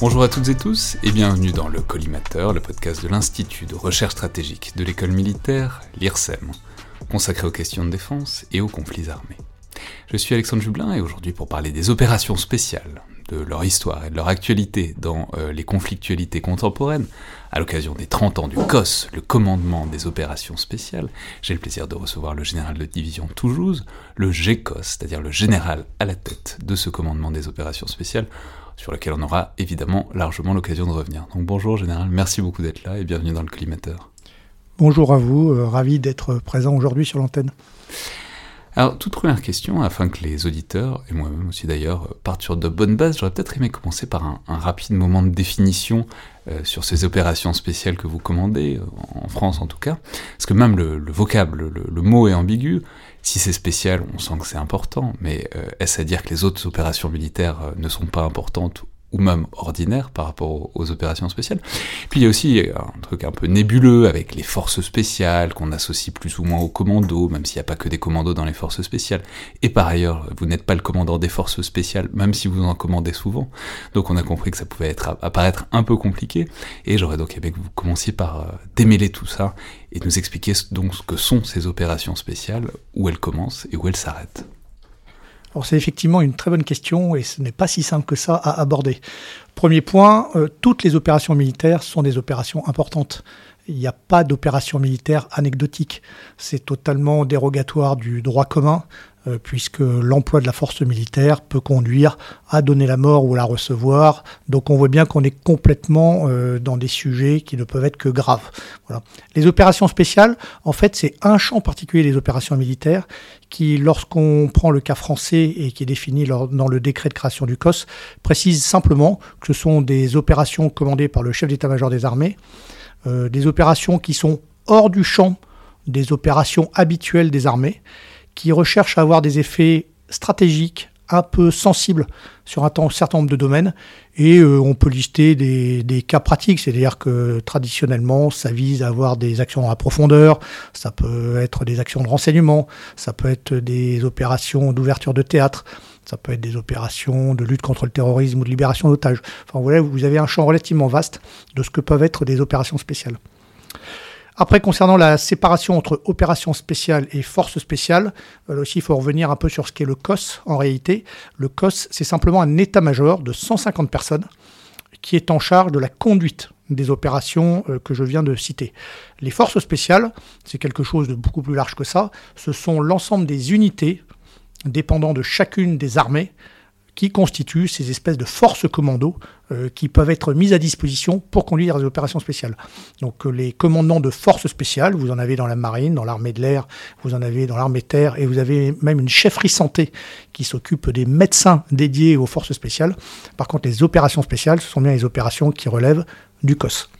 Bonjour à toutes et tous et bienvenue dans le Collimateur, le podcast de l'Institut de recherche stratégique de l'école militaire, l'IRSEM, consacré aux questions de défense et aux conflits armés. Je suis Alexandre Jublin et aujourd'hui pour parler des opérations spéciales, de leur histoire et de leur actualité dans euh, les conflictualités contemporaines, à l'occasion des 30 ans du COS, le commandement des opérations spéciales, j'ai le plaisir de recevoir le général de division Toulouse, le GECOS, c'est-à-dire le général à la tête de ce commandement des opérations spéciales, sur lequel on aura évidemment largement l'occasion de revenir. Donc bonjour général, merci beaucoup d'être là et bienvenue dans le collimateur. Bonjour à vous, euh, ravi d'être présent aujourd'hui sur l'antenne. Alors, toute première question, afin que les auditeurs, et moi-même aussi d'ailleurs, partent sur de bonnes bases, j'aurais peut-être aimé commencer par un, rapide moment de définition euh, sur ces opérations spéciales que vous commandez, euh, en France en tout cas, parce que même le, vocable, le, mot est ambigu. Si c'est spécial, on sent que c'est important, mais euh, est-ce à dire que les autres opérations militaires ne sont pas importantes ou même ordinaire par rapport aux, opérations spéciales. Puis il y a aussi un truc un peu nébuleux avec les forces spéciales qu'on associe plus ou moins aux commandos, même s'il n'y a pas que des commandos dans les forces spéciales. Et par ailleurs, vous n'êtes pas le commandant des forces spéciales, même si vous en commandez souvent. Donc on a compris que ça pouvait apparaître un peu compliqué. Et j'aurais donc aimé que vous commenciez par euh, démêler tout ça et nous expliquer donc ce que sont ces opérations spéciales, où elles commencent et où elles s'arrêtent. C'est effectivement une très bonne question et ce n'est pas si simple que ça à aborder. Premier point, euh, toutes les opérations militaires sont des opérations importantes. Il n'y a pas d'opération militaire anecdotique. C'est totalement dérogatoire du droit commun. Euh, puisque l'emploi de la force militaire peut conduire à donner la mort ou à la recevoir. Donc on voit bien qu'on est complètement euh, dans des sujets qui ne peuvent être que graves. Les opérations spéciales, en fait, c'est un champ particulier des opérations militaires qui, lorsqu'on prend le cas français et qui est défini dans le décret de création du COS, précise simplement que ce sont des opérations commandées par le chef d'état-major des armées, euh, des opérations qui sont hors du champ des opérations habituelles des armées qui recherche à avoir des effets stratégiques un peu sensibles sur un certain nombre de domaines. Et euh, on peut lister des, cas pratiques, c'est-à-dire que traditionnellement, ça vise à avoir des actions en profondeur, ça peut être des actions de renseignement, ça peut être des opérations d'ouverture de théâtre, ça peut être des opérations de lutte contre le terrorisme ou de libération d'otages. Enfin voilà, vous avez un champ relativement vaste de ce que peuvent être des opérations spéciales. Après, concernant la séparation entre opérations spéciales et forces spéciales, là aussi, il faut revenir un peu sur ce qu'est le COS en réalité. Le COS, c'est simplement un état-major de 150 personnes qui est en charge de la conduite des opérations euh, que je viens de citer. Les forces spéciales, c'est quelque chose de beaucoup plus large que ça. Ce sont l'ensemble des unités dépendant de chacune des armées qui constituent ces espèces de forces commando euh, qui peuvent être mises à disposition pour conduire des opérations spéciales. Donc euh, les commandants de forces spéciales, vous en avez dans la marine, dans l'armée de l'air, vous en avez dans l'armée de terre, et vous avez même une chefferie santé qui s'occupe des médecins dédiés aux forces spéciales. Par contre, les opérations spéciales, ce sont bien les opérations qui relèvent du COS.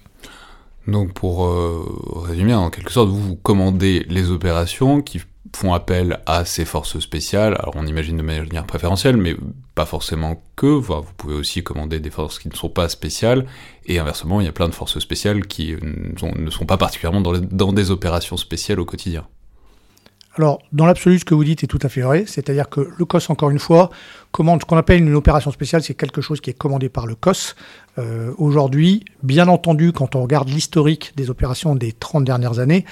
Donc pour euh, résumer, en quelque sorte, vous, vous commandez les opérations qui font appel à ces forces spéciales. Alors on imagine de manière préférentielle, mais pas forcément que. vous pouvez aussi commander des forces qui ne sont pas spéciales, et inversement, il y a plein de forces spéciales qui ne sont pas particulièrement dans, des opérations spéciales au quotidien. Alors, dans l'absolu, ce que vous dites est tout à fait vrai, c'est-à-dire que le COS, encore une fois, commande ce qu'on appelle une opération spéciale, c'est quelque chose qui est commandé par le COS. Euh, aujourd'hui, bien entendu, quand on regarde l'historique des opérations des 30 dernières années,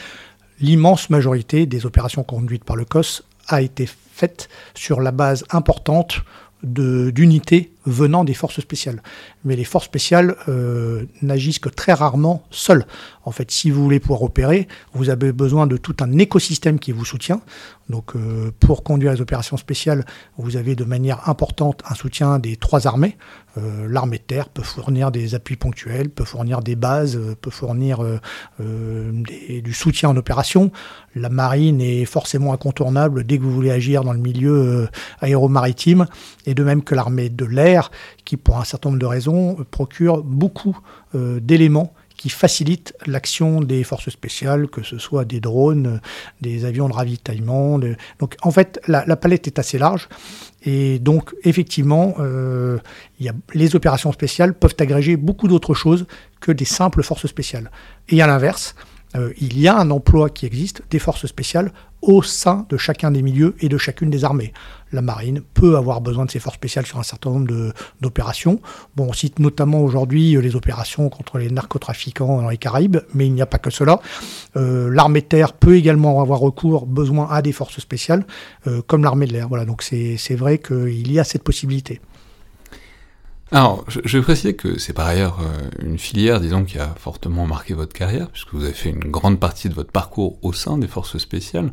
l'immense majorité des opérations conduites par le COS a été faite sur la base importante d'unités venant des forces spéciales. Mais les forces spéciales euh, n'agissent que très rarement seules. En fait, si vous voulez pouvoir opérer, vous avez besoin de tout un écosystème qui vous soutient. Donc, euh, pour conduire les opérations spéciales, vous avez de manière importante un soutien des trois armées. Euh, l'armée de terre peut fournir des appuis ponctuels, peut fournir des bases, peut fournir du soutien en opération. La marine est forcément incontournable dès que vous voulez agir dans le milieu aéromaritime, et de même que l'armée de l'air qui, pour un certain nombre de raisons, procure beaucoup euh, d'éléments qui facilitent l'action des forces spéciales, que ce soit des drones, des avions de ravitaillement. Donc en fait, la, palette est assez large. Et donc effectivement, euh, les opérations spéciales peuvent agréger beaucoup d'autres choses que des simples forces spéciales. Et à l'inverse, euh, il y a un emploi qui existe des forces spéciales au sein de chacun des milieux et de chacune des armées. La marine peut avoir besoin de ces forces spéciales sur un certain nombre d'opérations. On cite notamment aujourd'hui euh, les opérations contre les narcotrafiquants dans les Caraïbes, mais il n'y a pas que cela. Euh, l'armée de terre peut également avoir recours, besoin à des forces spéciales, comme l'armée de l'air. Voilà, donc c'est vrai qu'il y a cette possibilité. Alors, je, vais préciser que c'est par ailleurs euh, une filière, disons, qui a fortement marqué votre carrière, puisque vous avez fait une grande partie de votre parcours au sein des forces spéciales,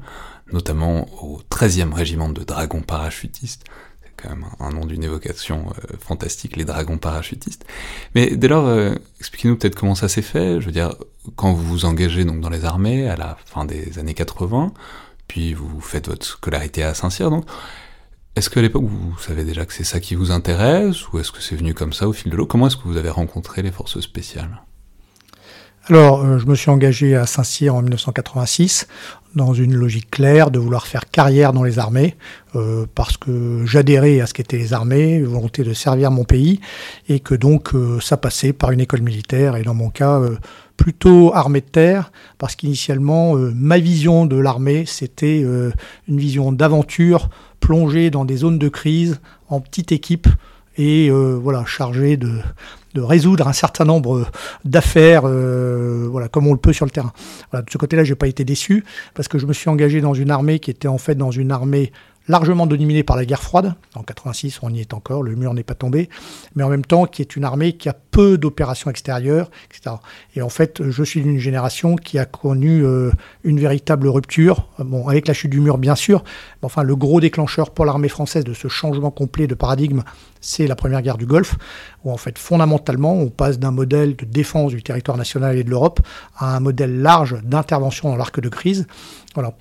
notamment au 13e régiment de dragons parachutistes. C'est quand même un, nom d'une évocation euh, fantastique, les dragons parachutistes. Mais dès lors, euh, expliquez-nous peut-être comment ça s'est fait. Je veux dire, quand vous vous engagez donc dans les armées à la fin des années 80, puis vous faites votre scolarité à Saint-Cyr, donc est-ce qu'à l'époque, vous savez déjà que c'est ça qui vous intéresse, ou est-ce que c'est venu comme ça au fil de l'eau? Comment est-ce que vous avez rencontré les forces spéciales? Alors, euh, je me suis engagé à Saint-Cyr en 1986 dans une logique claire de vouloir faire carrière dans les armées, euh, parce que j'adhérais à ce qu'étaient les armées, volonté de servir mon pays, et que donc euh, ça passait par une école militaire, et dans mon cas, plutôt armée de terre, parce qu'initialement, ma vision de l'armée, c'était une vision d'aventure, plongée dans des zones de crise, en petite équipe, et voilà, chargée de résoudre un certain nombre d'affaires, euh, voilà, comme on le peut sur le terrain. De ce côté-là, j'ai pas été déçu parce que je me suis engagé dans une armée qui était en fait dans une armée largement dominée par la guerre froide. En 86, on y est encore, le mur n'est pas tombé, mais en même temps qui est une armée qui a peu d'opérations extérieures, etc. Et en fait, je suis d'une génération qui a connu euh, une véritable rupture, bon, avec la chute du mur bien sûr, mais enfin le gros déclencheur pour l'armée française de ce changement complet de paradigme, c'est la première guerre du Golfe, où en fait fondamentalement on passe d'un modèle de défense du territoire national et de l'Europe à un modèle large d'intervention dans l'arc de crise. Voilà.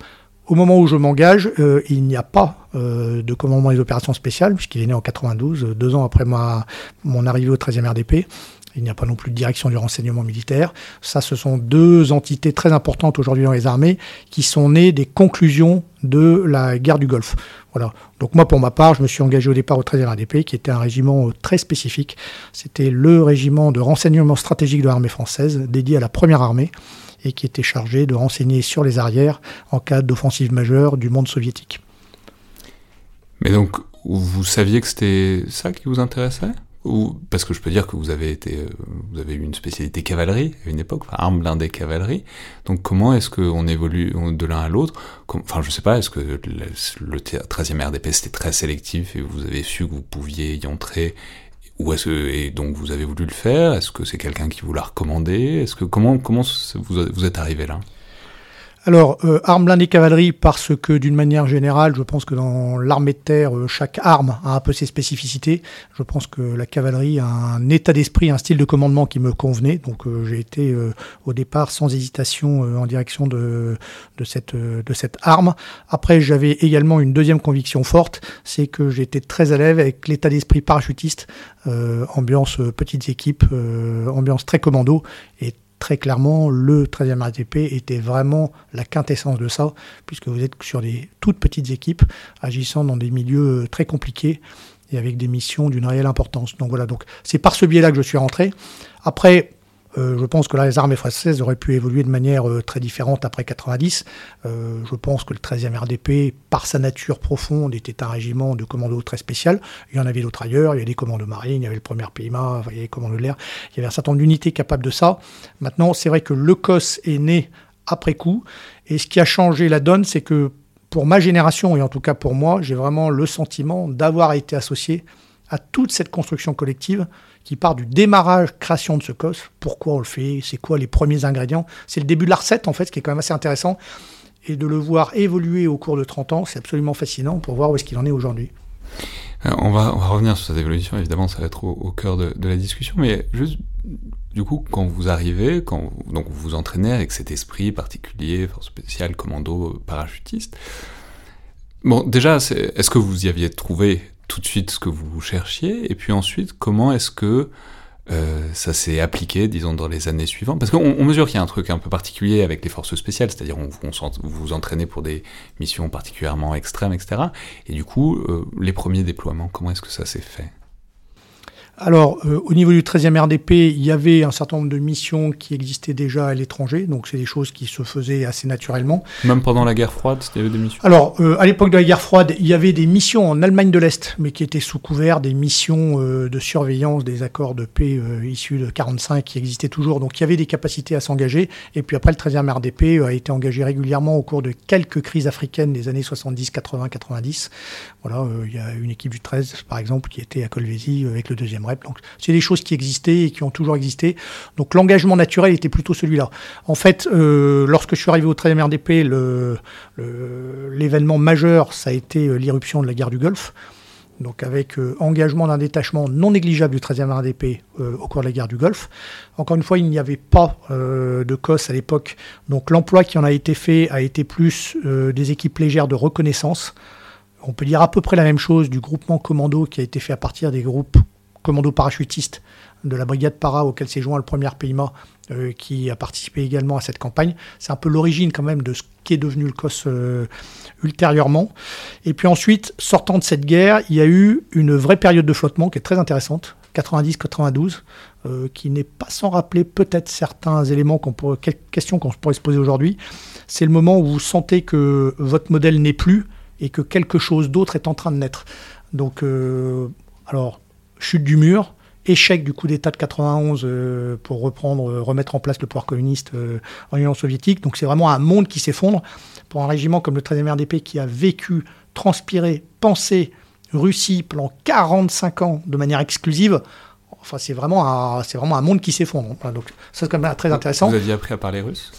Au moment où je m'engage, euh, il n'y a pas euh, de commandement des opérations spéciales, puisqu'il est né en 92, deux ans après ma, mon arrivée au 13e RDP. Il n'y a pas non plus de direction du renseignement militaire. Ça, ce sont deux entités très importantes aujourd'hui dans les armées qui sont nées des conclusions de la guerre du Golfe. Voilà. Donc moi, pour ma part, je me suis engagé au départ au 13e RDP, qui était un régiment euh, très spécifique. C'était le régiment de renseignement stratégique de l'armée française, dédié à la première armée, et qui était chargé de renseigner sur les arrières en cas d'offensive majeure du monde soviétique. Mais donc, vous saviez que c'était ça qui vous intéressait? Ou, parce que je peux dire que vous avez euh, eu une spécialité cavalerie à une époque, enfin, arme blindée cavalerie. Donc comment est-ce qu'on évolue de l'un à l'autre? Enfin, je sais pas, est-ce que le, le 13e RDP c'était très sélectif et vous avez su que vous pouviez y entrer ou est-ce et donc vous avez voulu le faire? Est-ce que c'est quelqu'un qui vous l'a recommandé? Est-ce que comment comment vous, vous êtes arrivé là? Alors, euh, arme blindée cavalerie, parce que d'une manière générale, je pense que dans l'armée de terre, euh, chaque arme a un peu ses spécificités. Je pense que la cavalerie a un état d'esprit, un style de commandement qui me convenait. Donc, euh, j'ai été euh, au départ sans hésitation en direction de, cette, de cette arme. Après, j'avais également une deuxième conviction forte, c'est que j'étais très à l'aise avec l'état d'esprit parachutiste, ambiance petites équipes, ambiance très commando très clairement, le 13e RTP était vraiment la quintessence de ça, puisque vous êtes sur des toutes petites équipes, agissant dans des milieux euh, très compliqués et avec des missions d'une réelle importance. Donc voilà, donc c'est par ce biais-là que je suis rentré. Après, euh, je pense que les armées françaises auraient pu évoluer de manière euh, très différente après 90. Euh, je pense que le 13e RDP, par sa nature profonde, était un régiment de commando très spécial. Il y en avait d'autres ailleurs. Il y avait des commandos marines, il y avait le premier PIMA, il y avait les commandos de l'air. Il y avait un certain nombre d'unités capables de ça. Maintenant, c'est vrai que le COS est né après coup. Et ce qui a changé la donne, c'est que pour ma génération, et en tout cas pour moi, j'ai vraiment le sentiment d'avoir été associé à toute cette construction collective qui part du démarrage, création de ce COS. Pourquoi on le fait? C'est quoi les premiers ingrédients? C'est le début de la recette, en fait, ce qui est quand même assez intéressant. Et de le voir évoluer au cours de 30 ans, c'est absolument fascinant pour voir où est-ce qu'il en est aujourd'hui. Euh, on va, revenir sur cette évolution, évidemment, ça va être au, cœur de, de, la discussion, mais juste, du coup, quand vous arrivez, quand vous, donc vous vous entraînez avec cet esprit particulier, force spéciale, commando, parachutiste, bon, déjà, est-ce que vous y aviez trouvé tout de suite ce que vous cherchiez, et puis ensuite, comment est-ce que euh, ça s'est appliqué, disons, dans les années suivantes? Parce qu'on mesure qu'il y a un truc un peu particulier avec les forces spéciales, c'est-à-dire on, vous vous entraînez pour des missions particulièrement extrêmes, etc. Et du coup, euh, les premiers déploiements, comment est-ce que ça s'est fait? Alors, euh, au niveau du 13e RDP, il y avait un certain nombre de missions qui existaient déjà à l'étranger, donc c'est des choses qui se faisaient assez naturellement. Même pendant la guerre froide, avait des missions? Alors, euh, à l'époque de la guerre froide, il y avait des missions en Allemagne de l'Est, mais qui étaient sous couvert des missions euh, de surveillance des accords de paix issus de 45 qui existaient toujours, donc il y avait des capacités à s'engager. Et puis après, le 13e RDP a été engagé régulièrement au cours de quelques crises africaines des années 70, 80, 90. Voilà, il y a une équipe du 13, par exemple, qui était à Colvézi avec le deuxième c'est des choses qui existaient et qui ont toujours existé. Donc, l'engagement naturel était plutôt celui-là. En fait, euh, lorsque je suis arrivé au 13e RDP, l'événement majeur, ça a été euh, l'irruption de la guerre du Golfe. Donc avec euh, engagement d'un détachement non négligeable du 13e RDP au cours de la guerre du Golfe. Encore une fois, il n'y avait pas de COS à l'époque. Donc l'emploi qui en a été fait a été plus des équipes légères de reconnaissance. On peut dire à peu près la même chose du groupement commando qui a été fait à partir des groupes commando parachutiste de la brigade para auquel s'est joint le premier PIMA euh, qui a participé également à cette campagne. C'est un peu l'origine quand même de ce qui est devenu le COS euh, ultérieurement. Et puis ensuite, sortant de cette guerre, il y a eu une vraie période de flottement qui est très intéressante, 90-92, euh, qui n'est pas sans rappeler peut-être certains éléments, qu'on pourrait, quelques questions qu'on pourrait se poser aujourd'hui. C'est le moment où vous sentez que votre modèle n'est plus et que quelque chose d'autre est en train de naître. Donc, alors, chute du mur, échec du coup d'État de 91 euh, pour reprendre, euh, remettre en place le pouvoir communiste euh, en Union soviétique. Donc c'est vraiment un monde qui s'effondre pour un régiment comme le 13e RDP qui a vécu, transpiré, pensé Russie pendant 45 ans de manière exclusive. Enfin, c'est vraiment, un, c'est vraiment un monde qui s'effondre. donc ça, c'est quand même très intéressant. Vous aviez appris à parler russe?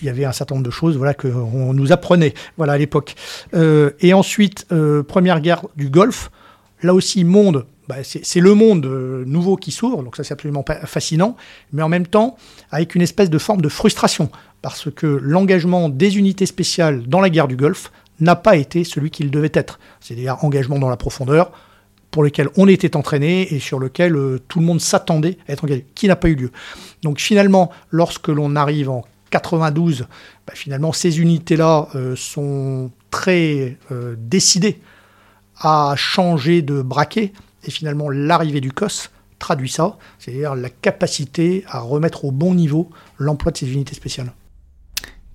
Il y avait un certain nombre de choses voilà, qu'on nous apprenait voilà, à l'époque. et ensuite, première guerre du Golfe, là aussi, monde bah, c'est le monde euh, nouveau qui s'ouvre, donc ça c'est absolument fascinant, mais en même temps avec une espèce de forme de frustration, parce que l'engagement des unités spéciales dans la guerre du Golfe n'a pas été celui qu'il devait être. C'est-à-dire engagement dans la profondeur, pour lequel on était entraîné et sur lequel euh, tout le monde s'attendait à être engagé, qui n'a pas eu lieu. Donc finalement, lorsque l'on arrive en 92, bah, finalement ces unités-là euh, sont très décidées à changer de braquet et finalement, l'arrivée du COS traduit ça, c'est-à-dire la capacité à remettre au bon niveau l'emploi de ces unités spéciales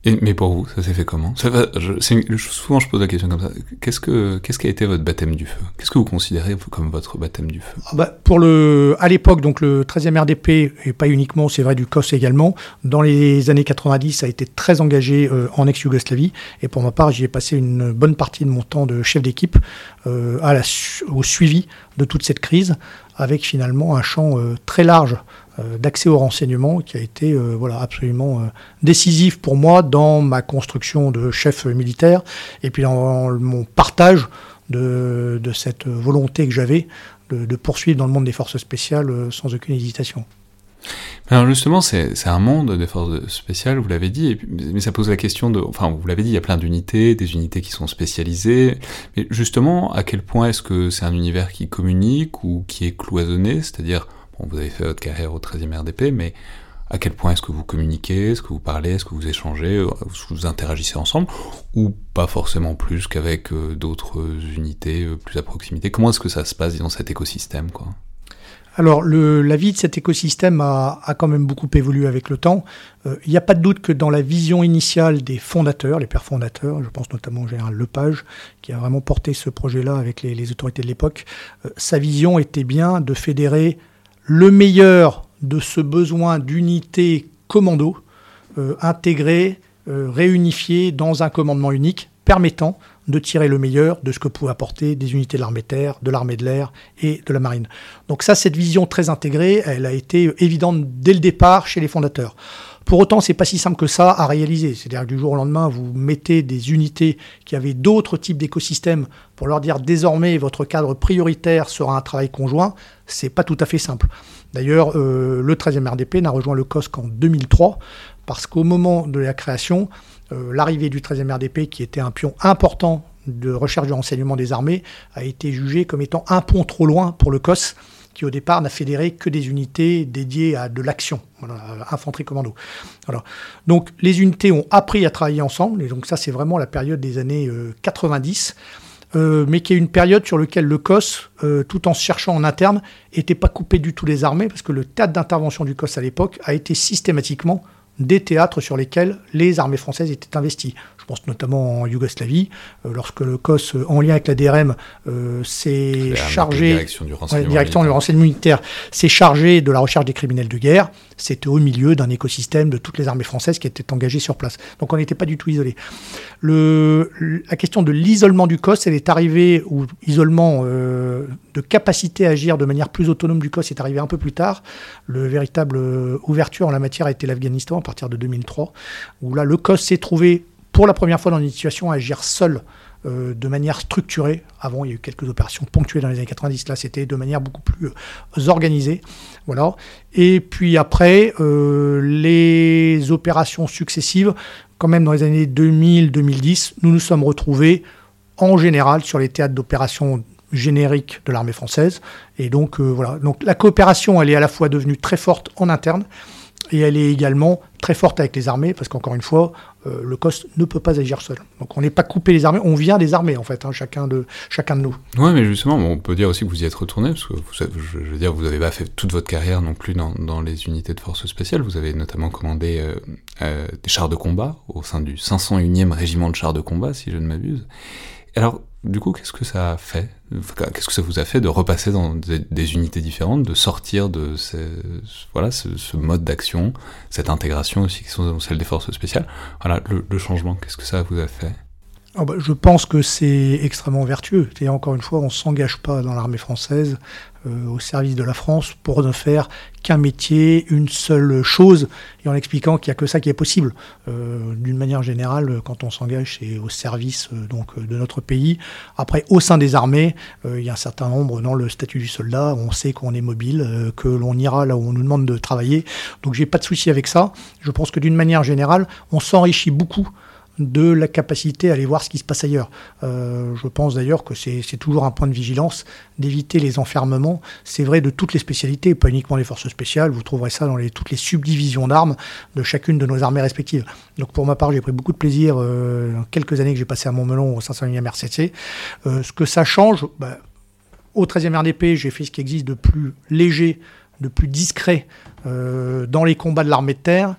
mais pour vous, ça s'est fait comment? Souvent, je pose la question comme ça. Qu'est-ce que qui a été votre baptême du feu? Qu'est-ce que vous considérez comme votre baptême du feu? Ah bah, Pour le, à l'époque, donc le 13e RDP et pas uniquement, c'est vrai du COS également. Dans les années 90, ça a été très engagé euh, en ex-Yougoslavie. Et pour ma part, j'y ai passé une bonne partie de mon temps de chef d'équipe euh, au suivi de toute cette crise, avec finalement un champ euh, très large euh, d'accès au renseignement qui a été euh, voilà, absolument décisif pour moi dans ma construction de chef militaire et puis dans mon partage de, cette volonté que j'avais de, poursuivre dans le monde des forces spéciales sans aucune hésitation. Alors justement, c'est un monde des forces spéciales, vous l'avez dit, mais ça pose la question de... Enfin, vous l'avez dit, il y a plein d'unités, des unités qui sont spécialisées, mais justement, à quel point est-ce que c'est un univers qui communique ou qui est cloisonné, c'est-à-dire vous avez fait votre carrière au 13e RDP, mais à quel point est-ce que vous communiquez, est-ce que vous parlez, est-ce que vous échangez, vous interagissez ensemble, ou pas forcément plus qu'avec euh, d'autres unités euh, plus à proximité? Comment est-ce que ça se passe dans cet écosystème alors, la vie de cet écosystème a, quand même beaucoup évolué avec le temps. Euh, il n'y a pas de doute que dans la vision initiale des fondateurs, les pères fondateurs, je pense notamment au général Lepage, qui a vraiment porté ce projet-là avec les, autorités de l'époque, sa vision était bien de fédérer le meilleur de ce besoin d'unité commando euh, intégré, euh, dans un commandement unique, permettant de tirer le meilleur de ce que pouvaient apporter des unités de l'armée terre, de l'armée de l'air et de la marine. Donc ça, cette vision très intégrée, elle a été évidente dès le départ chez les fondateurs. Pour autant, c'est pas si simple que ça à réaliser. C'est-à-dire que du jour au lendemain, vous mettez des unités qui avaient d'autres types d'écosystèmes pour leur dire désormais votre cadre prioritaire sera un travail conjoint. C'est pas tout à fait simple. D'ailleurs, euh, le 13e RDP n'a rejoint le COSC qu'en 2003 parce qu'au moment de la création, l'arrivée du 13e RDP, qui était un pion important de recherche du renseignement des armées, a été jugé comme étant un pont trop loin pour le COS qui au départ n'a fédéré que des unités dédiées à de l'action, infanterie commando. Donc les unités ont appris à travailler ensemble, et donc ça c'est vraiment la période des années 90. Euh, euh, mais qui est une période sur laquelle le COS, euh, tout en se cherchant en interne, n'était pas coupé du tout des armées, parce que le théâtre d'intervention du COS à l'époque a été systématiquement des théâtres sur lesquels les armées françaises étaient investies. Je pense notamment en Yougoslavie, euh, lorsque le COS, euh, en lien avec la DRM, euh, s'est chargé, direction du renseignement, direction du renseignement militaire, s'est chargé de la recherche des criminels de guerre. C'était au milieu d'un écosystème de toutes les armées françaises qui étaient engagées sur place. Donc on n'était pas du tout isolé. Le, la question de l'isolement du COS, elle est arrivée, ou isolement de capacité à agir de manière plus autonome du COS est arrivé un peu plus tard. Le véritable ouverture en la matière a été l'Afghanistan à partir de 2003, où là le COS s'est trouvé pour la première fois dans une situation agir seul euh, de manière structurée. Avant, il y a eu quelques opérations ponctuées dans les années 90. Là, c'était de manière beaucoup plus euh, organisée. Voilà. Et puis après, euh, les opérations successives, quand même dans les années 2000-2010, nous nous sommes retrouvés en général sur les théâtres d'opérations génériques de l'armée française. Et donc, voilà. Donc, la coopération, elle est à la fois devenue très forte en interne et elle est également très forte avec les armées, parce qu'encore une fois, euh, le COS ne peut pas agir seul. Donc on n'est pas coupé les armées, on vient des armées en fait, hein, chacun, de, chacun de nous. Oui, mais justement, on peut dire aussi que vous y êtes retourné, parce que je veux dire, vous n'avez pas fait toute votre carrière non plus dans, dans, les unités de forces spéciales. Vous avez notamment commandé euh, euh, des chars de combat au sein du 501e régiment de chars de combat, si je ne m'abuse. Alors, du coup, qu'est-ce que ça a fait Qu'est-ce que ça vous a fait de repasser dans des, unités différentes, de sortir de voilà, ce, mode d'action, cette intégration aussi qui sont celles des forces spéciales? Voilà, le, changement, qu'est-ce que ça vous a fait? Ah bah, je pense que c'est extrêmement vertueux. Et encore une fois, on ne s'engage pas dans l'armée française euh, au service de la France pour ne faire qu'un métier, une seule chose, et en expliquant qu'il n'y a que ça qui est possible. Euh, d'une manière générale, quand on s'engage, c'est au service euh, donc de notre pays. Après, au sein des armées, il y a un certain nombre dans le statut du soldat. On sait qu'on est mobile, que l'on ira là où on nous demande de travailler. Donc, j'ai pas de souci avec ça. Je pense que d'une manière générale, on s'enrichit beaucoup de la capacité à aller voir ce qui se passe ailleurs. Euh, je pense d'ailleurs que c'est toujours un point de vigilance d'éviter les enfermements. C'est vrai de toutes les spécialités, pas uniquement les forces spéciales. Vous trouverez ça dans toutes les subdivisions d'armes de chacune de nos armées respectives. Donc pour ma part, j'ai pris beaucoup de plaisir euh, dans quelques années que j'ai passé à Montmelon au 501e RCC. Euh, ce que ça change, bah, au 13e RDP, j'ai fait ce qui existe de plus léger, de plus discret dans les combats de l'armée de terre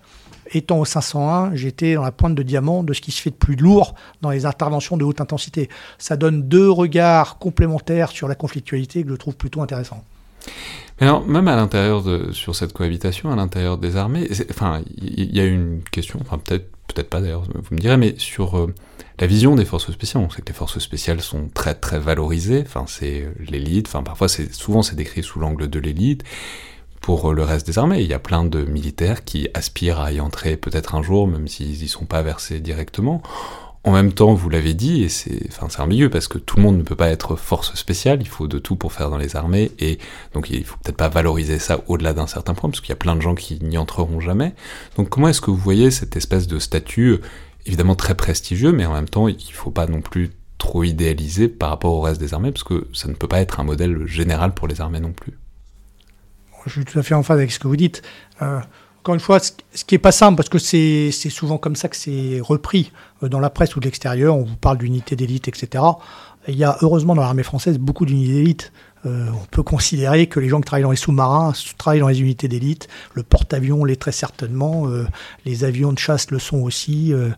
étant au 501, j'étais dans la pointe de diamant de ce qui se fait de plus lourd dans les interventions de haute intensité. Ça donne deux regards complémentaires sur la conflictualité que je trouve plutôt intéressant. Alors, même à l'intérieur de, sur cette cohabitation, à l'intérieur des armées, enfin, il y, a une question, enfin, peut-être, peut-être pas d'ailleurs, vous me direz, mais sur euh, la vision des forces spéciales. On sait que les forces spéciales sont très, très valorisées. Enfin, c'est l'élite. Enfin, parfois, c'est, souvent, c'est décrit sous l'angle de l'élite pour le reste des armées. Il y a plein de militaires qui aspirent à y entrer peut-être un jour, même s'ils n'y sont pas versés directement. En même temps, vous l'avez dit, et c'est, enfin, ambigu parce que tout le monde ne peut pas être force spéciale, il faut de tout pour faire dans les armées, et donc il faut peut-être pas valoriser ça au-delà d'un certain point, parce qu'il y a plein de gens qui n'y entreront jamais. Donc comment est-ce que vous voyez cette espèce de statut, évidemment très prestigieux, mais en même temps, il faut pas non plus trop idéaliser par rapport au reste des armées, parce que ça ne peut pas être un modèle général pour les armées non plus je suis tout à fait en phase avec ce que vous dites. Euh, encore une fois, ce, qui est pas simple, parce que c'est souvent comme ça que c'est repris euh, dans la presse ou de l'extérieur, on vous parle d'unités d'élite, etc. Il y a heureusement dans l'armée française beaucoup d'unités d'élite. Euh, on peut considérer que les gens qui travaillent dans les sous-marins travaillent dans les unités d'élite. Le porte-avions l'est très certainement. Euh, les avions de chasse le sont aussi. Euh,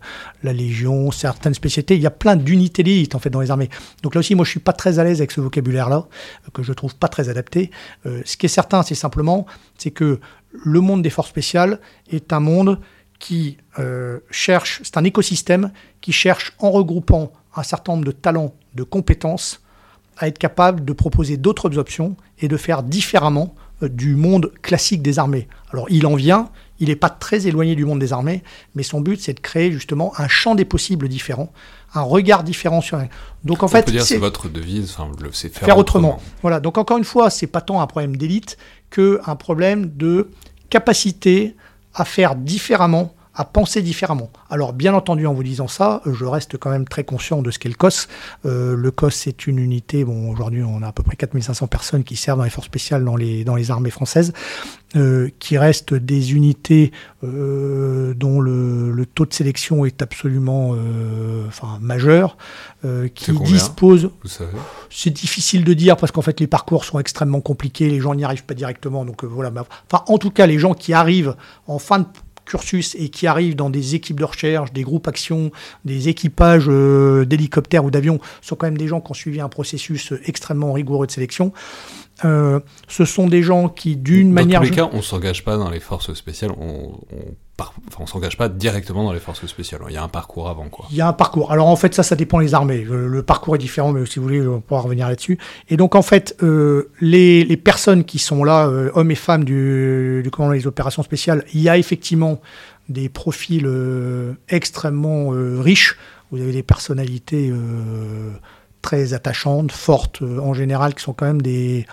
la Légion, certaines spécialités. Il y a plein d'unités d'élite en fait dans les armées. Donc là aussi, moi, je suis pas très à l'aise avec ce vocabulaire-là, que je trouve pas très adapté. ce qui est certain, c'est simplement, c'est que le monde des forces spéciales est un monde qui cherche, c'est un écosystème qui cherche en regroupant un certain nombre de talents, de compétences, à être capable de proposer d'autres options et de faire différemment euh, du monde classique des armées. Alors il en vient, il n'est pas très éloigné du monde des armées, mais son but c'est de créer justement un champ des possibles différent, un regard différent sur. Donc en fait, c'est votre devise, c'est faire, autrement. Voilà. Donc encore une fois, c'est pas tant un problème d'élite que un problème de capacité à faire différemment à penser différemment. Alors bien entendu en vous disant ça, je reste quand même très conscient de ce qu'est le COS. Euh, le COS c'est une unité, bon aujourd'hui on a à peu près 4500 personnes qui servent dans les forces spéciales dans les, dans les armées françaises, euh, qui restent des unités euh, dont le, le, taux de sélection est absolument enfin, majeur, qui disposent... C'est difficile de dire parce qu'en fait les parcours sont extrêmement compliqués, les gens n'y arrivent pas directement, donc voilà. Enfin en tout cas les gens qui arrivent en fin de cursus et qui arrivent dans des équipes de recherche, des groupes actions, des équipages euh, d'hélicoptères ou d'avions, sont quand même des gens qui ont suivi un processus extrêmement rigoureux de sélection. Euh, ce sont des gens qui, d'une manière... Dans tous les cas, on ne s'engage pas dans les forces spéciales, on, on s'engage pas directement dans les forces spéciales. Il y a un parcours avant, quoi. Il y a un parcours. Alors en fait, ça, ça dépend des armées. Euh, le, parcours est différent, mais si vous voulez, on pourra revenir là-dessus. Et donc en fait, euh, les, personnes qui sont là, hommes et femmes du, du commandement des opérations spéciales, il y a effectivement des profils extrêmement riches. Vous avez des personnalités très attachantes, fortes euh, en général, qui sont quand même des,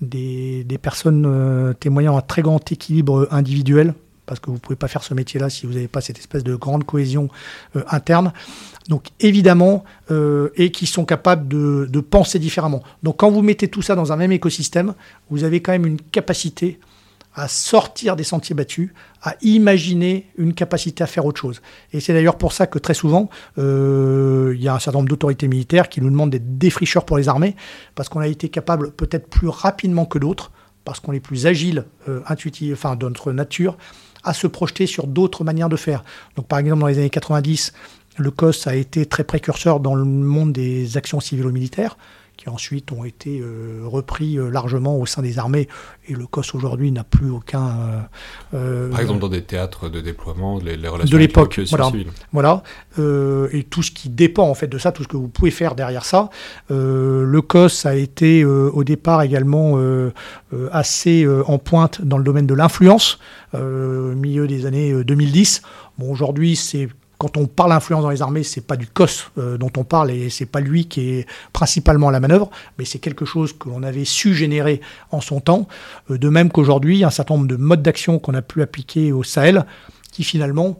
des, personnes euh, témoignant un très grand équilibre individuel, parce que vous ne pouvez pas faire ce métier-là si vous n'avez pas cette espèce de grande cohésion euh, interne. Donc évidemment, et qui sont capables de, penser différemment. Donc quand vous mettez tout ça dans un même écosystème, vous avez quand même une capacité à sortir des sentiers battus, à imaginer une capacité à faire autre chose. Et c'est d'ailleurs pour ça que très souvent, euh, il y a un certain nombre d'autorités militaires qui nous demandent des défricheurs pour les armées, parce qu'on a été capable peut-être plus rapidement que d'autres, parce qu'on est plus agile, euh, intuitif, enfin de notre nature, à se projeter sur d'autres manières de faire. Par exemple dans les années 90, le COS a été très précurseur dans le monde des actions civilo-militaires qui ensuite ont été euh, repris euh, largement au sein des armées. Et le COS aujourd'hui n'a plus aucun. Euh, Par exemple, dans des théâtres de déploiement, les, relations de l'époque, voilà. voilà. et tout ce qui dépend en fait de ça, tout ce que vous pouvez faire derrière ça. le COS a été au départ également assez en pointe dans le domaine de l'influence, au milieu des années 2010. Bon, aujourd'hui, c'est quand on parle influence dans les armées, c'est pas du COS euh, dont on parle et c'est pas lui qui est principalement à la manœuvre, mais c'est quelque chose que l'on avait su générer en son temps. Euh, de même qu'aujourd'hui, un certain nombre de modes d'action qu'on a pu appliquer au Sahel, qui finalement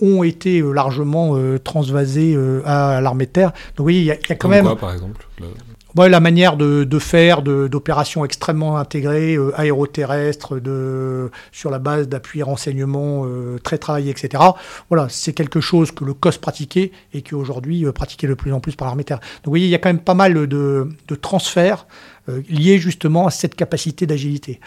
ont été euh, largement transvasés à l'armée de terre. Donc vous voyez, il y, a quand même. par exemple la manière de, faire d'opérations extrêmement intégrées, euh, aéroterrestres, sur la base d'appuis renseignements euh, très travaillés, etc. Voilà, c'est quelque chose que le COS pratiquait et qui aujourd'hui euh, pratiqué de plus en plus par l'armée terre. Donc vous voyez, il y a quand même pas mal de, de transferts liés justement à cette capacité d'agilité.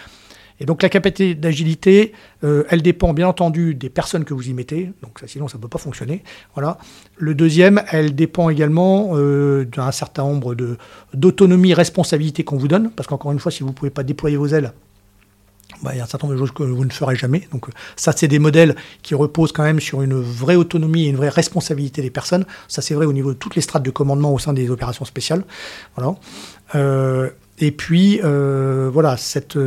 Et donc la capacité d'agilité, euh, elle dépend bien entendu des personnes que vous y mettez, donc sinon ça ne peut pas fonctionner. Voilà. Le deuxième, elle dépend également euh, d'un certain nombre d'autonomie, responsabilité qu'on vous donne, parce qu'encore une fois, si vous ne pouvez pas déployer vos ailes, bah, il y a un certain nombre de choses que vous ne ferez jamais. Donc ça, c'est des modèles qui reposent quand même sur une vraie autonomie et une vraie responsabilité des personnes. Ça, c'est vrai au niveau de toutes les strates de commandement au sein des opérations spéciales. Voilà. Euh, et puis, voilà, cette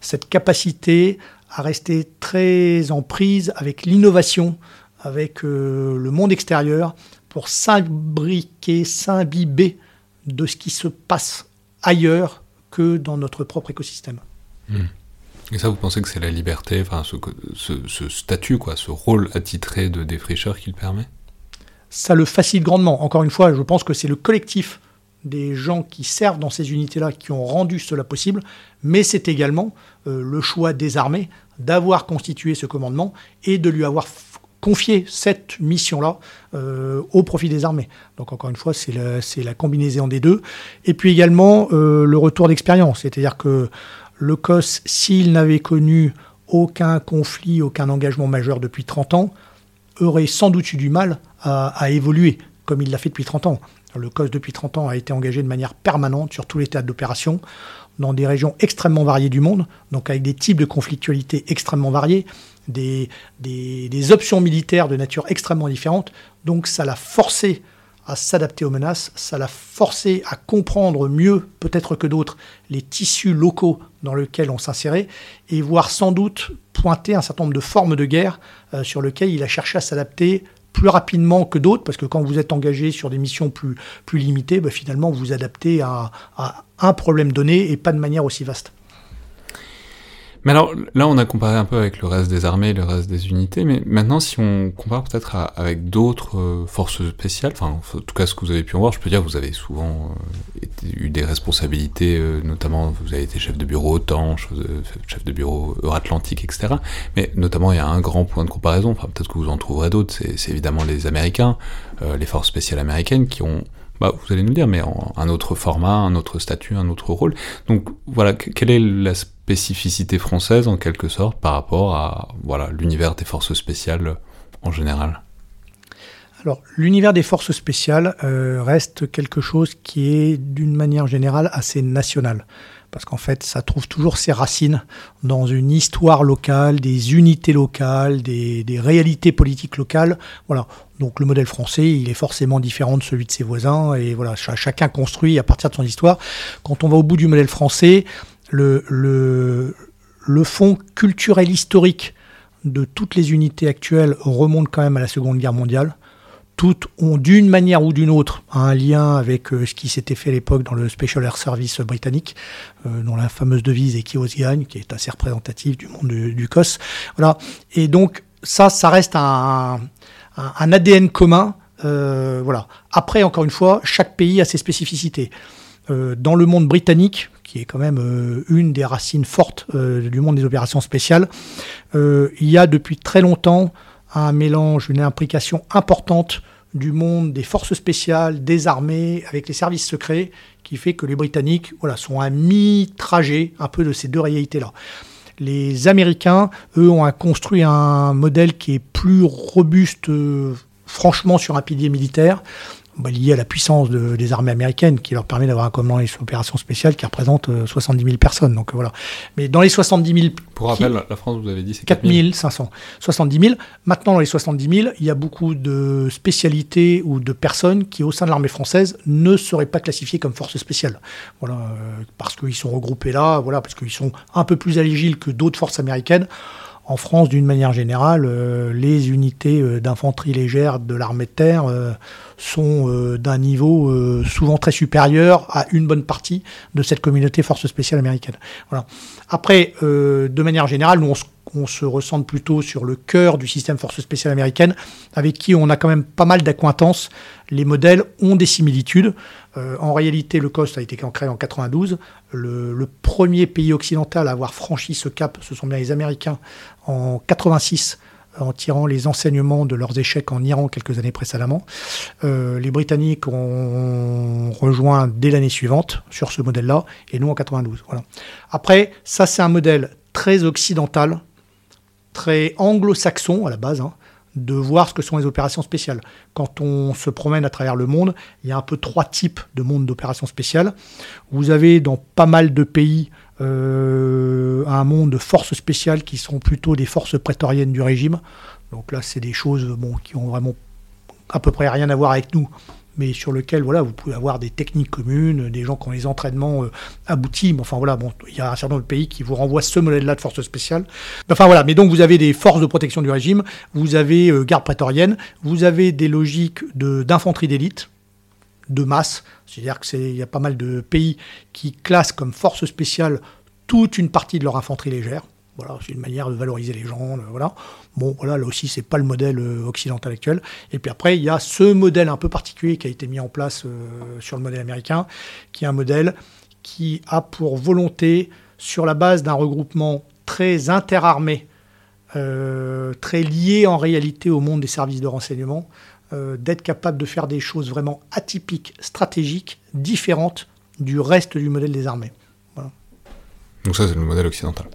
cette capacité à rester très en prise avec l'innovation, avec euh, le monde extérieur, pour s'imbriquer, s'imbiber de ce qui se passe ailleurs que dans notre propre écosystème. Hmm. Et ça, vous pensez que c'est la liberté, enfin, ce, statut, quoi, ce rôle attitré de défricheur qui le permet? Ça le facilite grandement. Encore une fois, je pense que c'est le collectif des gens qui servent dans ces unités-là qui ont rendu cela possible, mais c'est également euh, le choix des armées d'avoir constitué ce commandement et de lui avoir confié cette mission-là euh, au profit des armées. Donc encore une fois, c'est la, combinaison des deux. Et puis également euh, le retour d'expérience, c'est-à-dire que le COS, s'il n'avait connu aucun conflit, aucun engagement majeur depuis 30 ans, aurait sans doute eu du mal à évoluer comme il l'a fait depuis 30 ans. Le COS, depuis 30 ans, a été engagé de manière permanente sur tous les théâtres d'opération, dans des régions extrêmement variées du monde, donc avec des types de conflictualité extrêmement variés, des, options militaires de nature extrêmement différente. Donc ça l'a forcé à s'adapter aux menaces, ça l'a forcé à comprendre mieux, peut-être que d'autres, les tissus locaux dans lesquels on s'insérait, et voir sans doute pointer un certain nombre de formes de guerre euh, sur lesquelles il a cherché à s'adapter plus rapidement que d'autres, parce que quand vous êtes engagé sur des missions plus, plus limitées, bah, finalement vous vous adaptez à un problème donné et pas de manière aussi vaste. Mais alors là, on a comparé un peu avec le reste des armées, le reste des unités, mais maintenant, si on compare peut-être avec d'autres euh, forces spéciales, enfin, en tout cas, ce que vous avez pu en voir, je peux dire, vous avez souvent euh, eu des responsabilités, euh, notamment, vous avez été chef de bureau OTAN, chef de bureau Euro-Atlantique, etc. Mais notamment, il y a un grand point de comparaison, enfin, peut-être que vous en trouverez d'autres, c'est évidemment les Américains, les forces spéciales américaines qui ont bah, vous allez nous le dire, mais un autre format, un autre statut, un autre rôle. Donc voilà, quelle est la française en quelque sorte par rapport à l'univers des forces spéciales en général alors, l'univers des forces spéciales euh, reste quelque chose qui est, d'une manière générale, assez national parce qu'en fait, ça trouve toujours ses racines dans une histoire locale, des unités locales, des, réalités politiques locales. Voilà. Donc le modèle français, il est forcément différent de celui de ses voisins, et voilà, chacun construit à partir de son histoire. Quand on va au bout du modèle français, le, le, fond culturel historique de toutes les unités actuelles remonte quand même à la Seconde Guerre mondiale toutes ont d'une manière ou d'une autre un lien avec euh, ce qui s'était fait à l'époque dans le Special Air Service britannique, euh, dont la fameuse devise est qui gagne, qui est assez représentative du monde du, COS. Voilà. Et donc ça, ça reste un, ADN commun. Euh, voilà. Après, encore une fois, chaque pays a ses spécificités. dans le monde britannique, qui est quand même une des racines fortes du monde des opérations spéciales, il y a depuis très longtemps un mélange, une implication importante du monde des forces spéciales, des armées, avec les services secrets, qui fait que les Britanniques voilà, sont à mi-trajet un peu de ces deux réalités-là. Les Américains, eux, ont construit un modèle qui est plus robuste, euh, franchement, sur un pilier militaire, bah, lié à la puissance des armées américaines qui leur permet d'avoir un commandant des opérations spéciales qui représente 70 euh, 000 personnes. Donc euh, voilà. Mais dans les 70 000. Pour rappel, la France, vous avez dit, c'est 4 500. 70 000. Maintenant, dans les 70 000, il y a beaucoup de spécialités ou de personnes qui, au sein de l'armée française, ne seraient pas classifiées comme forces spéciales. Voilà, euh, parce qu'ils sont regroupés là, voilà, parce qu'ils sont un peu plus agiles que d'autres forces américaines. En France, d'une manière générale, les unités d'infanterie légère de l'armée de terre sont euh, d'un niveau euh, souvent très supérieur à une bonne partie de cette communauté force spéciale américaine. Voilà. Après, euh, de manière générale, nous on se, ressente plutôt sur le cœur du système force spéciale américaine, avec qui on a quand même pas mal d'acquaintances. Les modèles ont des similitudes. En réalité, le COST a été créé en 92. Le, premier pays occidental à avoir franchi ce cap, ce sont bien les Américains en 86 en tirant les enseignements de leurs échecs en Iran quelques années précédemment. Euh, les Britanniques ont rejoint dès l'année suivante sur ce modèle-là, et nous en 92. Voilà. Après, ça c'est un modèle très occidental, très anglo-saxon à la base, hein, de voir ce que sont les opérations spéciales. Quand on se promène à travers le monde, il y a un peu trois types de monde d'opérations spéciales. Vous avez dans pas mal de pays euh, un monde de forces spéciales qui sont plutôt des forces prétoriennes du régime. Donc là, c'est des choses qui ont vraiment à peu près rien à voir avec nous, mais sur lequel voilà, vous pouvez avoir des techniques communes, des gens qui ont les entraînements euh, aboutis. Mais enfin voilà, il y a un certain nombre de pays qui vous renvoient ce modèle-là de force spéciale. Enfin voilà, mais donc vous avez des forces de protection du régime, vous avez euh, garde prétorienne, vous avez des logiques d'infanterie d'élite de masse. C'est-à-dire qu'il y a pas mal de pays qui classent comme force spéciale toute une partie de leur infanterie légère. Voilà, c'est une manière de valoriser les gens. Voilà. Bon, voilà, là aussi, c'est pas le modèle euh, occidental actuel. Et puis après, il y a ce modèle un peu particulier qui a été mis en place euh, sur le modèle américain, qui est un modèle qui a pour volonté, sur la base d'un regroupement très interarmé, euh, très lié en réalité au monde des services de renseignement, d'être capable de faire des choses vraiment atypiques, stratégiques, différentes du reste du modèle des armées. Donc ça, c'est le modèle occidental.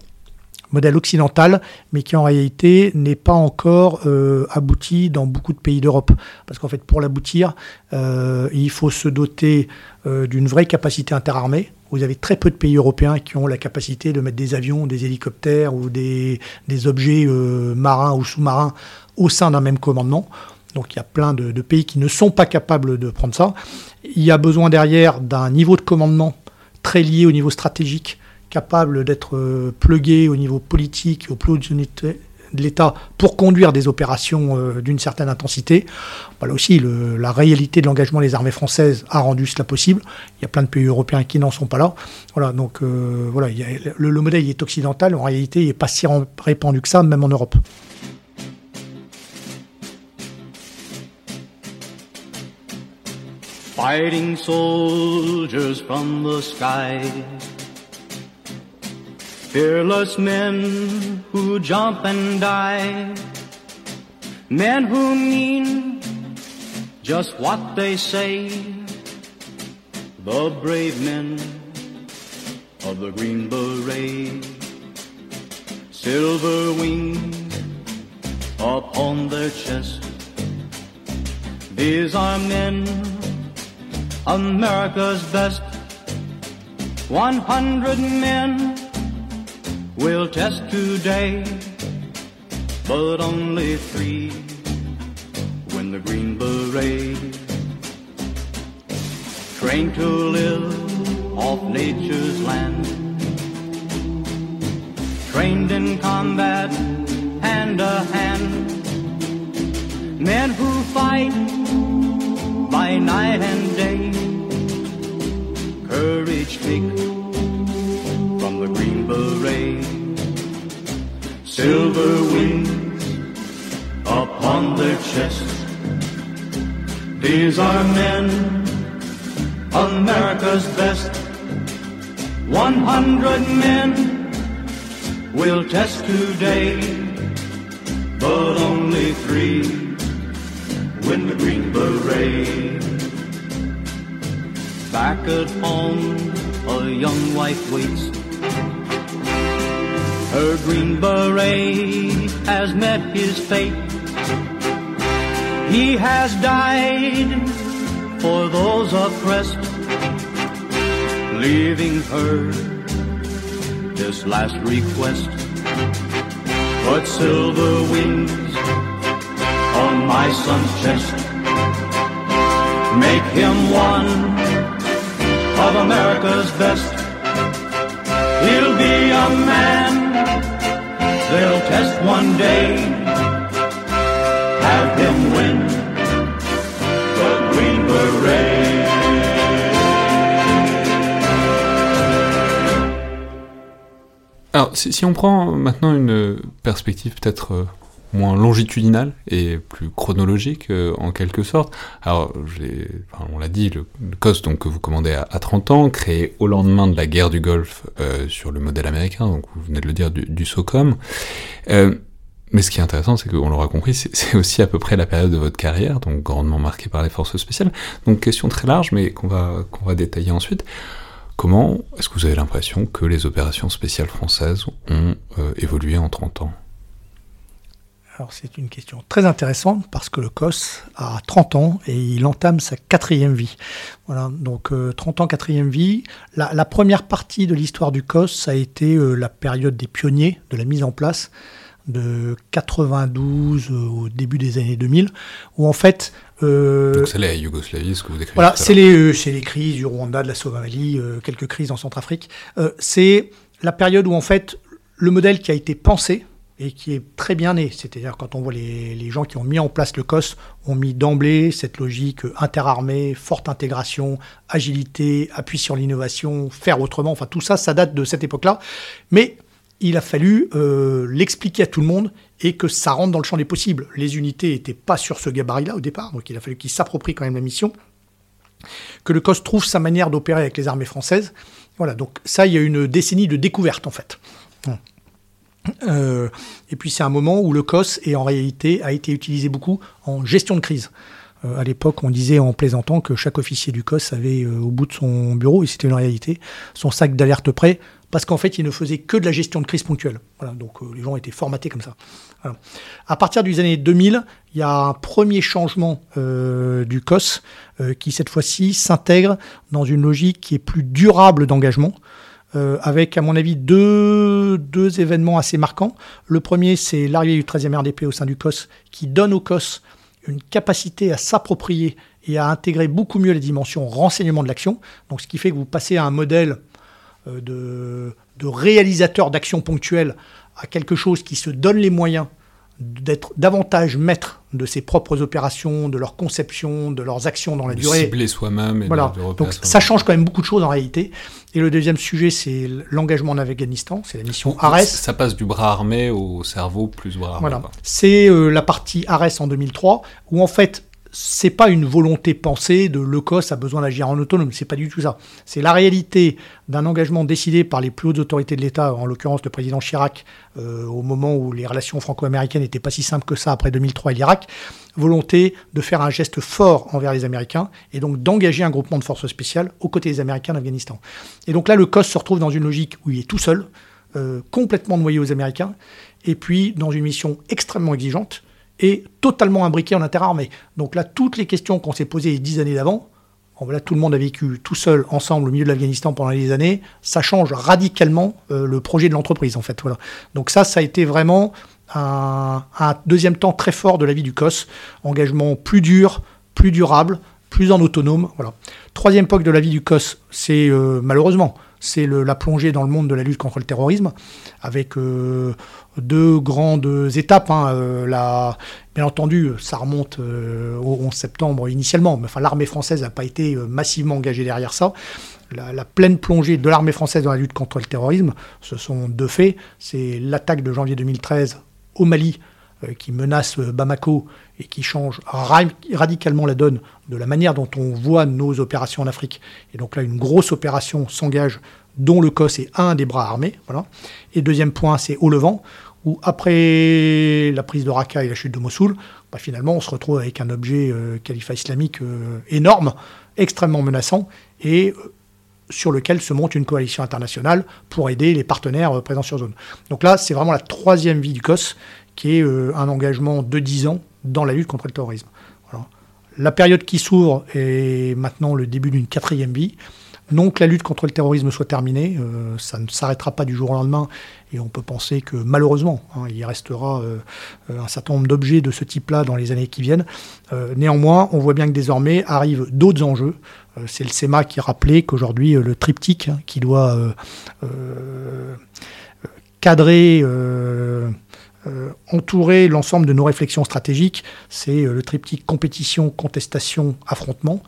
Modèle occidental, mais qui en réalité n'est pas encore euh, abouti dans beaucoup de pays d'Europe. Parce qu'en fait, pour l'aboutir, euh, il faut se doter d'une vraie capacité interarmée. Vous avez très peu de pays européens qui ont la capacité de mettre des avions, des hélicoptères ou des, objets marins ou sous-marins au sein d'un même commandement. Donc il y a plein de, pays qui ne sont pas capables de prendre ça. Il y a besoin derrière d'un niveau de commandement très lié au niveau stratégique, capable d'être plugué au niveau politique, au plus unités de l'État pour conduire des opérations euh, d'une certaine intensité. Voilà aussi, la réalité de l'engagement des armées françaises a rendu cela possible. Il y a plein de pays européens qui n'en sont pas là. Voilà, donc euh, voilà, le, le, modèle est occidental. En réalité, il n'est pas si répandu que ça, même en Europe. Fighting soldiers from the. Fearless men who jump and die. Men who mean just what they say. The brave men of the Green Beret. Silver wings upon their chest. These are men, America's best. One hundred men will test today, but only three win the Green Beret. Trained to live off nature's land, trained in combat hand to hand. Men who fight by night and day, courage take from the Green Beret. Silver wings upon their chests. These are men, America's best. One hundred men will test today, but only three win the Green Beret. Back at home, a young wife waits her green beret has met his fate. He has died for those oppressed, leaving her this last request. Put silver wings on my son's chest. Make him one of America's best. He'll be a man test one day. Have him win the. Alors, si, si, on prend maintenant une perspective peut-être euh, moins longitudinale et plus chronologique euh, en quelque sorte. Alors, on l'a dit, le, le, COS donc, que vous commandez à, à, 30 ans, créé au lendemain de la guerre du Golfe euh, sur le modèle américain, donc vous venez de le dire, du, SOCOM. Euh, mais ce qui est intéressant, c'est qu'on l'aura compris, c'est aussi à peu près la période de votre carrière, donc grandement marquée par les forces spéciales. Donc question très large, mais qu'on va, va détailler ensuite. Comment est-ce que vous avez l'impression que les opérations spéciales françaises ont évolué en 30 ans? Alors c'est une question très intéressante parce que le COS a 30 ans et il entame sa quatrième vie. Voilà, donc euh, 30 ans, quatrième vie. La, la, première partie de l'histoire du COS, ça a été euh, la période des pionniers de la mise en place de 92 euh, au début des années 2000, où en fait... Euh, donc c'est la Yougoslavie, ce que vous décrivez Voilà, c'est les, les crises du Rwanda, de la Somalie, quelques crises en Centrafrique. c'est la période où en fait le modèle qui a été pensé, et qui est très bien né. C'est-à-dire quand on voit les, gens qui ont mis en place le COS, ont mis d'emblée cette logique interarmée, forte intégration, agilité, appui sur l'innovation, faire autrement, enfin tout ça, ça date de cette époque-là. Mais il a fallu euh, l'expliquer à tout le monde et que ça rentre dans le champ des possibles. Les unités n'étaient pas sur ce gabarit-là au départ, donc il a fallu qu'ils s'approprient quand même la mission, que le COS trouve sa manière d'opérer avec les armées françaises. Voilà, donc ça, il y a une décennie de découverte en fait. Euh, et puis c'est un moment où le COS est en réalité a été utilisé beaucoup en gestion de crise. Euh, à l'époque, on disait en plaisantant que chaque officier du COS avait euh, au bout de son bureau, et c'était une réalité, son sac d'alerte prêt, parce qu'en fait, il ne faisait que de la gestion de crise ponctuelle. Voilà, donc les gens étaient formatés comme ça. Voilà. À partir des années 2000, il y a un premier changement du COS qui cette fois-ci s'intègre dans une logique qui est plus durable d'engagement. Euh, avec, à mon avis, deux, événements assez marquants. Le premier, c'est l'arrivée du 13e RDP au sein du COS, qui donne au COS une capacité à s'approprier et à intégrer beaucoup mieux les dimensions renseignement de l'action. Donc, ce qui fait que vous passez à un modèle euh, de, de réalisateur d'actions ponctuelles à quelque chose qui se donne les moyens d'être davantage maître de ses propres opérations, de leur conception, de leurs actions dans la De durée. Cibler soi-même. et Voilà. de- de repérer Donc ça change quand même beaucoup de choses en réalité. Et le deuxième sujet, c'est l'engagement en Afghanistan, c'est la mission ARES. Ça passe du bras armé au cerveau plus bras armé. Voilà. C'est euh, la partie ARES en 2003, où en fait, c'est pas une volonté pensée de le COS a besoin d'agir en autonome, c'est pas du tout ça. C'est la réalité d'un engagement décidé par les plus hautes autorités de l'État, en l'occurrence le président Chirac, euh, au moment où les relations franco-américaines n'étaient pas si simples que ça après 2003 et l'Irak. Volonté de faire un geste fort envers les Américains et donc d'engager un groupement de forces spéciales aux côtés des Américains en Afghanistan. Et donc là, le COS se retrouve dans une logique où il est tout seul, euh, complètement noyé aux Américains, et puis dans une mission extrêmement exigeante et totalement imbriqué en interarmée. Donc là, toutes les questions qu'on s'est posées les dix années d'avant, tout le monde a vécu tout seul, ensemble, au milieu de l'Afghanistan pendant les années, ça change radicalement euh, le projet de l'entreprise, en fait. Voilà. Donc ça, ça a été vraiment un, deuxième temps très fort de la vie du COS. Engagement plus dur, plus durable, plus en autonome. Voilà. Troisième époque de la vie du COS, c'est euh, malheureusement, c'est la plongée dans le monde de la lutte contre le terrorisme, avec euh, deux grandes étapes. hein, euh, bien entendu, ça remonte euh, au 11 septembre initialement, mais enfin, l'armée française n'a pas été euh, massivement engagée derrière ça. La, pleine plongée de l'armée française dans la lutte contre le terrorisme, ce sont deux faits. C'est l'attaque de janvier 2013 au Mali, qui menace Bamako et qui change ra- radicalement la donne de la manière dont on voit nos opérations en Afrique. Et donc là, une grosse opération s'engage, dont le COS est un des bras armés. Voilà. Et deuxième point, c'est au Levant, où après la prise de Raqqa et la chute de Mossoul, bah, finalement, on se retrouve avec un objet euh, califat islamique euh, énorme, extrêmement menaçant, et euh, sur lequel se monte une coalition internationale pour aider les partenaires euh, présents sur zone. Donc là, c'est vraiment la troisième vie du COS, qui est un engagement de 10 ans dans la lutte contre le terrorisme. La période qui s'ouvre est maintenant le début d'une quatrième vie. Non que la lutte contre le terrorisme soit terminée, euh, ça ne s'arrêtera pas du jour au lendemain, et on peut penser que malheureusement, hein, il restera euh, euh, un certain nombre d'objets de ce type-là dans les années qui viennent. Néanmoins, on voit bien que désormais arrivent d'autres enjeux. C'est le SEMA qui rappelait qu'aujourd'hui, le triptyque hein, qui doit cadrer, entourer l'ensemble de nos réflexions stratégiques, c'est le triptyque compétition, contestation, affrontement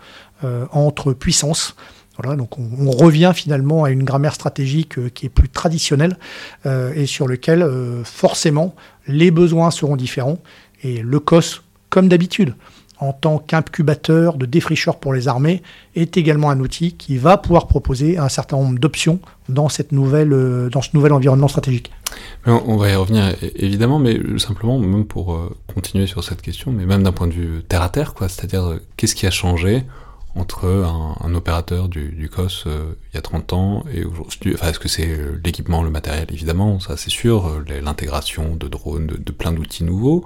entre puissances. Donc on, revient finalement à une grammaire stratégique euh, qui est plus traditionnelle euh, et sur lequel euh, forcément les besoins seront différents et le COS, comme d'habitude, en tant qu'incubateur de défricheur pour les armées, est également un outil qui va pouvoir proposer un certain nombre d'options dans, ce nouvel environnement stratégique. On, va y revenir évidemment, mais simplement, même pour continuer sur cette question, mais même d'un point de vue terre à terre, c'est-à-dire qu'est-ce qui a changé entre un, opérateur du, COS euh, il y a 30 ans et aujourd'hui Enfin, est-ce que c'est euh, l'équipement, le matériel, évidemment, ça c'est sûr, euh, l'intégration de drones, de, plein d'outils nouveaux,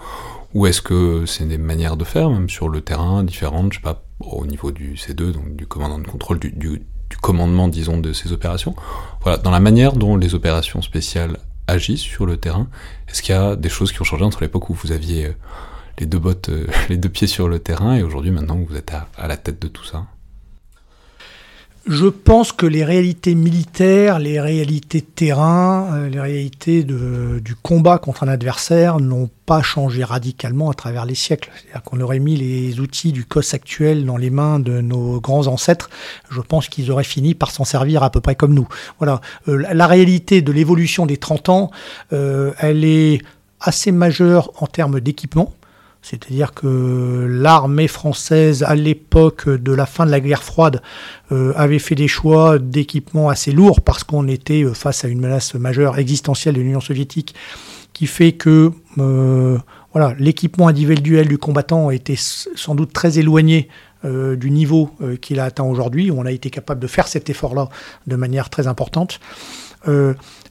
ou est-ce que c'est des manières de faire, même sur le terrain, différentes, je sais pas, au niveau du C2, donc du commandant de contrôle, du, commandement, disons, de ces opérations. Voilà, dans la manière dont les opérations spéciales agissent sur le terrain, est-ce qu'il y a des choses qui ont changé entre l'époque où vous aviez les deux bottes, euh, les deux pieds sur le terrain, et aujourd'hui, maintenant, que vous êtes à, la tête de tout ça Je pense que les réalités militaires, les réalités de terrain, euh, les réalités du combat contre un adversaire n'ont pas changé radicalement à travers les siècles. C'est-à-dire qu'on aurait mis les outils du COS actuel dans les mains de nos grands ancêtres, je pense qu'ils auraient fini par s'en servir à peu près comme nous. Voilà. Euh, la, réalité de l'évolution des 30 ans, elle est assez majeure en termes d'équipement. C'est-à-dire que l'armée française, à l'époque de la fin de la guerre froide, euh, avait fait des choix d'équipement assez lourds parce qu'on était euh, face à une menace majeure existentielle de l'Union soviétique qui fait que euh, voilà, l'équipement individuel du combattant était sans doute très éloigné du niveau qu'il a atteint aujourd'hui. On a été capable de faire cet effort-là de manière très importante.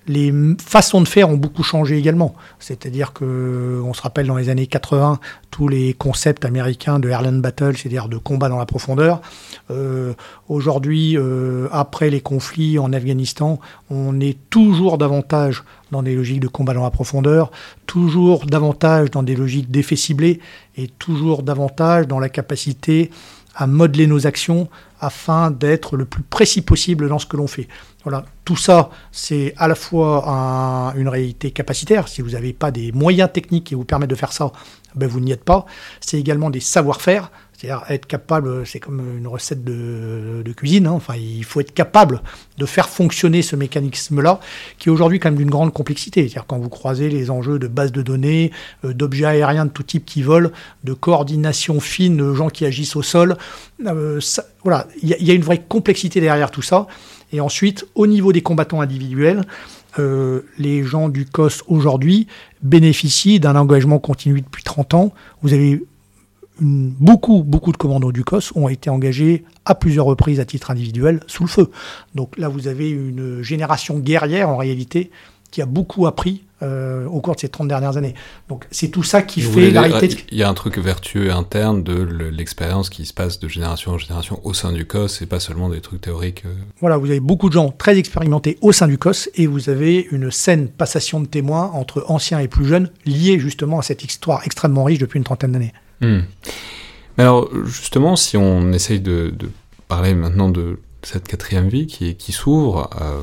Les façons de faire ont beaucoup changé également. C'est-à-dire que, on se rappelle dans les années 80, tous les concepts américains de Airland Battle, c'est-à-dire de combat dans la profondeur. Euh, Aujourd'hui, euh, après les conflits en Afghanistan, on est toujours davantage dans des logiques de combat dans la profondeur, toujours davantage dans des logiques d'effets ciblés et toujours davantage dans la capacité à modeler nos actions afin d'être le plus précis possible dans ce que l'on fait. Voilà, tout ça, c'est à la fois une réalité capacitaire. Si vous n'avez pas des moyens techniques qui vous permettent de faire ça, ben vous n'y êtes pas. C'est également des savoir-faire. C'est-à-dire être capable, c'est comme une recette de, cuisine, hein. enfin il faut être capable de faire fonctionner ce mécanisme-là, qui est aujourd'hui quand même d'une grande complexité. C'est-à-dire quand vous croisez les enjeux de base de données, euh, d'objets aériens de tout type qui volent, de coordination fine de gens qui agissent au sol, euh, voilà, il y, a une vraie complexité derrière tout ça. Et ensuite, au niveau des combattants individuels, euh, les gens du COS aujourd'hui bénéficient d'un engagement continu depuis 30 ans. Vous avez beaucoup, beaucoup de commandos du COS ont été engagés à plusieurs reprises à titre individuel sous le feu. Donc là, vous avez une génération guerrière en réalité qui a beaucoup appris euh, au cours de ces 30 dernières années. Donc c'est tout ça qui fait la réalité. Il y a un truc vertueux interne de l'expérience qui se passe de génération en génération au sein du COS et pas seulement des trucs théoriques. Euh. Voilà, vous avez beaucoup de gens très expérimentés au sein du COS et vous avez une saine passation de témoins entre anciens et plus jeunes liés justement à cette histoire extrêmement riche depuis une trentaine d'années. Hmm. Alors justement, si on essaye de, parler maintenant de cette quatrième vie qui, qui s'ouvre, euh,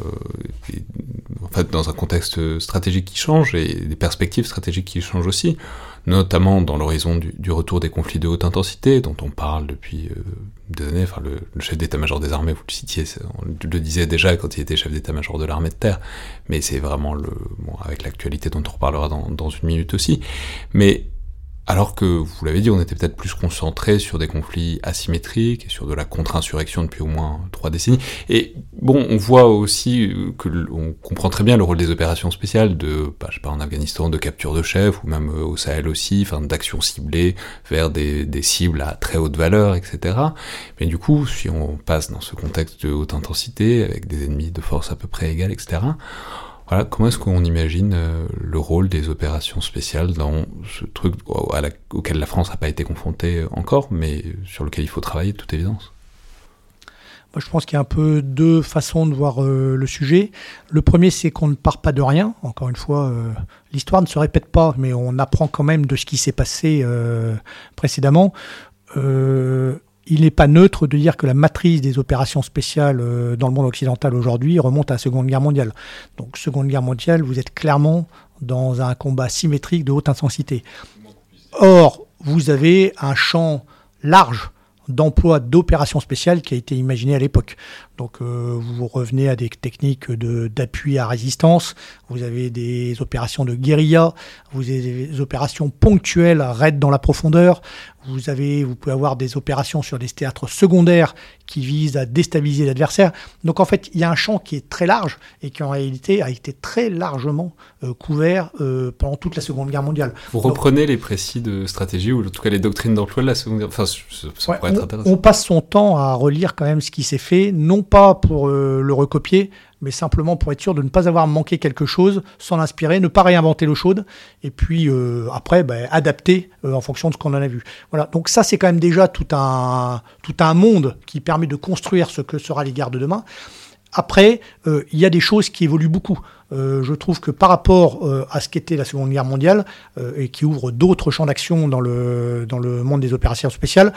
en fait, dans un contexte stratégique qui change et des perspectives stratégiques qui changent aussi, notamment dans l'horizon du, retour des conflits de haute intensité dont on parle depuis euh, des années. Enfin, le, chef d'état-major des armées, vous le citiez, on le disait déjà quand il était chef d'état-major de l'armée de terre, mais c'est vraiment le, bon, avec l'actualité dont on reparlera dans, dans une minute aussi. Mais alors que, vous l'avez dit, on était peut-être plus concentré sur des conflits asymétriques et sur de la contre-insurrection depuis au moins trois décennies. Et bon, on voit aussi que on comprend très bien le rôle des opérations spéciales de, bah, je sais pas, en Afghanistan, de capture de chefs, ou même euh, au Sahel aussi, enfin, d'actions ciblées vers des, des, cibles à très haute valeur, etc. Mais du coup, si on passe dans ce contexte de haute intensité, avec des ennemis de force à peu près égales, etc., voilà, comment est-ce qu'on imagine euh, le rôle des opérations spéciales dans ce truc auquel la France n'a pas été confrontée encore, mais sur lequel il faut travailler de toute évidence? Moi, je pense qu'il y a un peu deux façons de voir euh, le sujet. Le premier, c'est qu'on ne part pas de rien. Encore une fois, euh, l'histoire ne se répète pas, mais on apprend quand même de ce qui s'est passé précédemment il n'est pas neutre de dire que la matrice des opérations spéciales euh, dans le monde occidental aujourd'hui remonte à la Seconde Guerre mondiale. Donc Seconde Guerre mondiale, vous êtes clairement dans un combat symétrique de haute intensité. Or, vous avez un champ large d'emploi d'opérations spéciales qui a été imaginé à l'époque. Donc euh, vous revenez à des techniques d'appui à résistance, vous avez des opérations de guérilla, vous avez des opérations ponctuelles, raids dans la profondeur, vous, avez, vous pouvez avoir des opérations sur des théâtres secondaires qui visent à déstabiliser l'adversaire. Donc en fait, il y a un champ qui est très large et qui en réalité a été très largement euh, couvert euh, pendant toute la Seconde Guerre mondiale. Vous reprenez les précis de stratégie ou en tout cas les doctrines d'emploi de la Seconde Guerre? Enfin, ça, pourrait être intéressant. on passe son temps à relire quand même ce qui s'est fait, non pas pour euh, le recopier, mais simplement pour être sûr de ne pas avoir manqué quelque chose, s'en inspirer, ne pas réinventer l'eau chaude, et puis euh, après ben, adapter euh, en fonction de ce qu'on en a vu. Voilà, donc ça c'est quand même déjà tout un, tout un monde qui permet de construire ce que sera les guerres de demain. Après, il y a des choses qui évoluent beaucoup. je trouve que par rapport à ce qu'était la Seconde Guerre mondiale, et qui ouvre d'autres champs d'action dans le, dans le monde des opérations spéciales,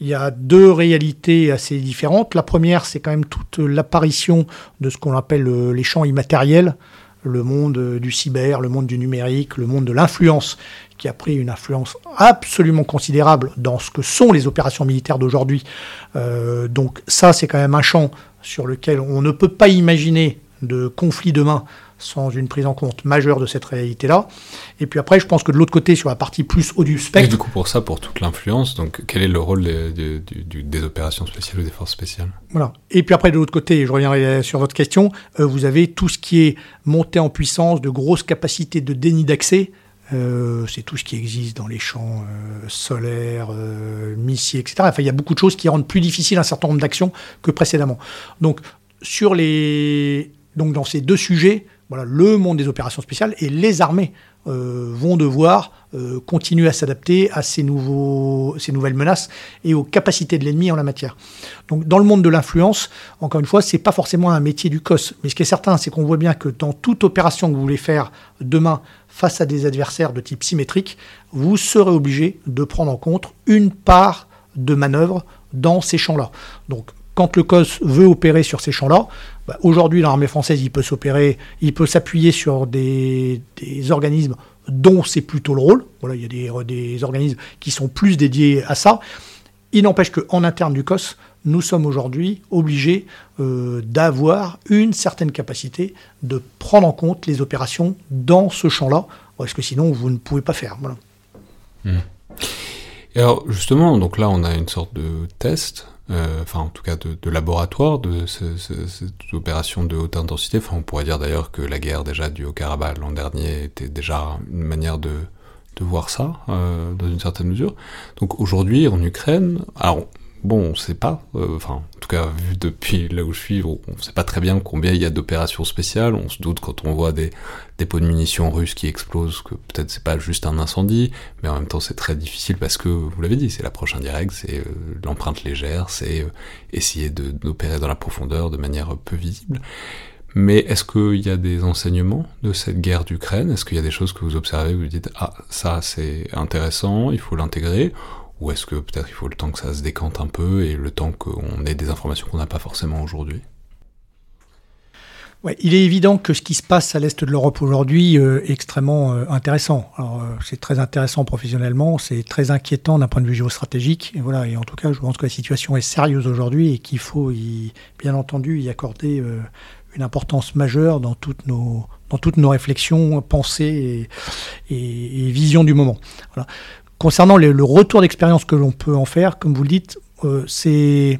il y a deux réalités assez différentes. La première, c'est quand même toute l'apparition de ce qu'on appelle euh, les champs immatériels, le monde du cyber, le monde du numérique, le monde de l'influence, qui a pris une influence absolument considérable dans ce que sont les opérations militaires d'aujourd'hui. Euh, donc ça, c'est quand même un champ sur lequel on ne peut pas imaginer de conflit demain sans une prise en compte majeure de cette réalité-là. Et puis après, je pense que de l'autre côté, sur la partie plus haut du spectre... Et du coup, pour ça, pour toute l'influence, donc quel est le rôle des, opérations spéciales ou des forces spéciales? Voilà. Et puis après, de l'autre côté, je reviendrai sur votre question, euh, vous avez tout ce qui est monté en puissance, de grosses capacités de déni d'accès, euh, c'est tout ce qui existe dans les champs euh, solaires, missiles, etc. Enfin, il y a beaucoup de choses qui rendent plus difficile un certain nombre d'actions que précédemment. Donc, sur les... Donc, dans ces deux sujets, Voilà, le monde des opérations spéciales et les armées euh, vont devoir euh, continuer à s'adapter à ces, nouveaux, ces nouvelles menaces et aux capacités de l'ennemi en la matière. Donc, dans le monde de l'influence, encore une fois, c'est pas forcément un métier du COS. Mais ce qui est certain, c'est qu'on voit bien que dans toute opération que vous voulez faire demain face à des adversaires de type symétrique, vous serez obligé de prendre en compte une part de manœuvre dans ces champs-là. Donc, quand le COS veut opérer sur ces champs-là, bah, aujourd'hui l'armée française, il peut s'opérer, il peut s'appuyer sur des, organismes dont c'est plutôt le rôle. Voilà, il y a des, organismes qui sont plus dédiés à ça. Il n'empêche qu'en interne du COS, nous sommes aujourd'hui obligés euh, d'avoir une certaine capacité de prendre en compte les opérations dans ce champ-là, parce que sinon vous ne pouvez pas faire. Mmh. Et alors justement, donc là on a une sorte de test euh, enfin en tout cas de, laboratoire de cette opération de haute intensité. Enfin, on pourrait dire d'ailleurs que la guerre déjà du Haut-Karabakh l'an dernier était déjà une manière de, de voir ça euh, dans une certaine mesure. Donc aujourd'hui en Ukraine, alors bon, on sait pas, euh, enfin, en tout cas, vu depuis là où je suis, on ne sait pas très bien combien il y a d'opérations spéciales. On se doute quand on voit des dépôts de munitions russes qui explosent que peut-être c'est pas juste un incendie, mais en même temps c'est très difficile parce que, vous l'avez dit, c'est l'approche indirecte, c'est euh, l'empreinte légère, c'est euh, essayer d'opérer dans la profondeur de manière peu visible. Mais est-ce qu'il y a des enseignements de cette guerre d'Ukraine? Est-ce qu'il y a des choses que vous observez, vous dites, ah, ça c'est intéressant, il faut l'intégrer? Ou est-ce que peut-être il faut le temps que ça se décante un peu et le temps qu'on ait des informations qu'on n'a pas forcément aujourd'hui? Ouais, il est évident que ce qui se passe à l'est de l'Europe aujourd'hui euh, est extrêmement euh, intéressant. Alors, euh, c'est très intéressant professionnellement, c'est très inquiétant d'un point de vue géostratégique. Et voilà, et en tout cas, je pense que la situation est sérieuse aujourd'hui et qu'il faut, bien entendu, y accorder une importance majeure dans toutes nos, dans toutes nos réflexions, pensées et, et, et visions du moment. Voilà. Concernant le retour d'expérience que l'on peut en faire, comme vous le dites, euh, c'est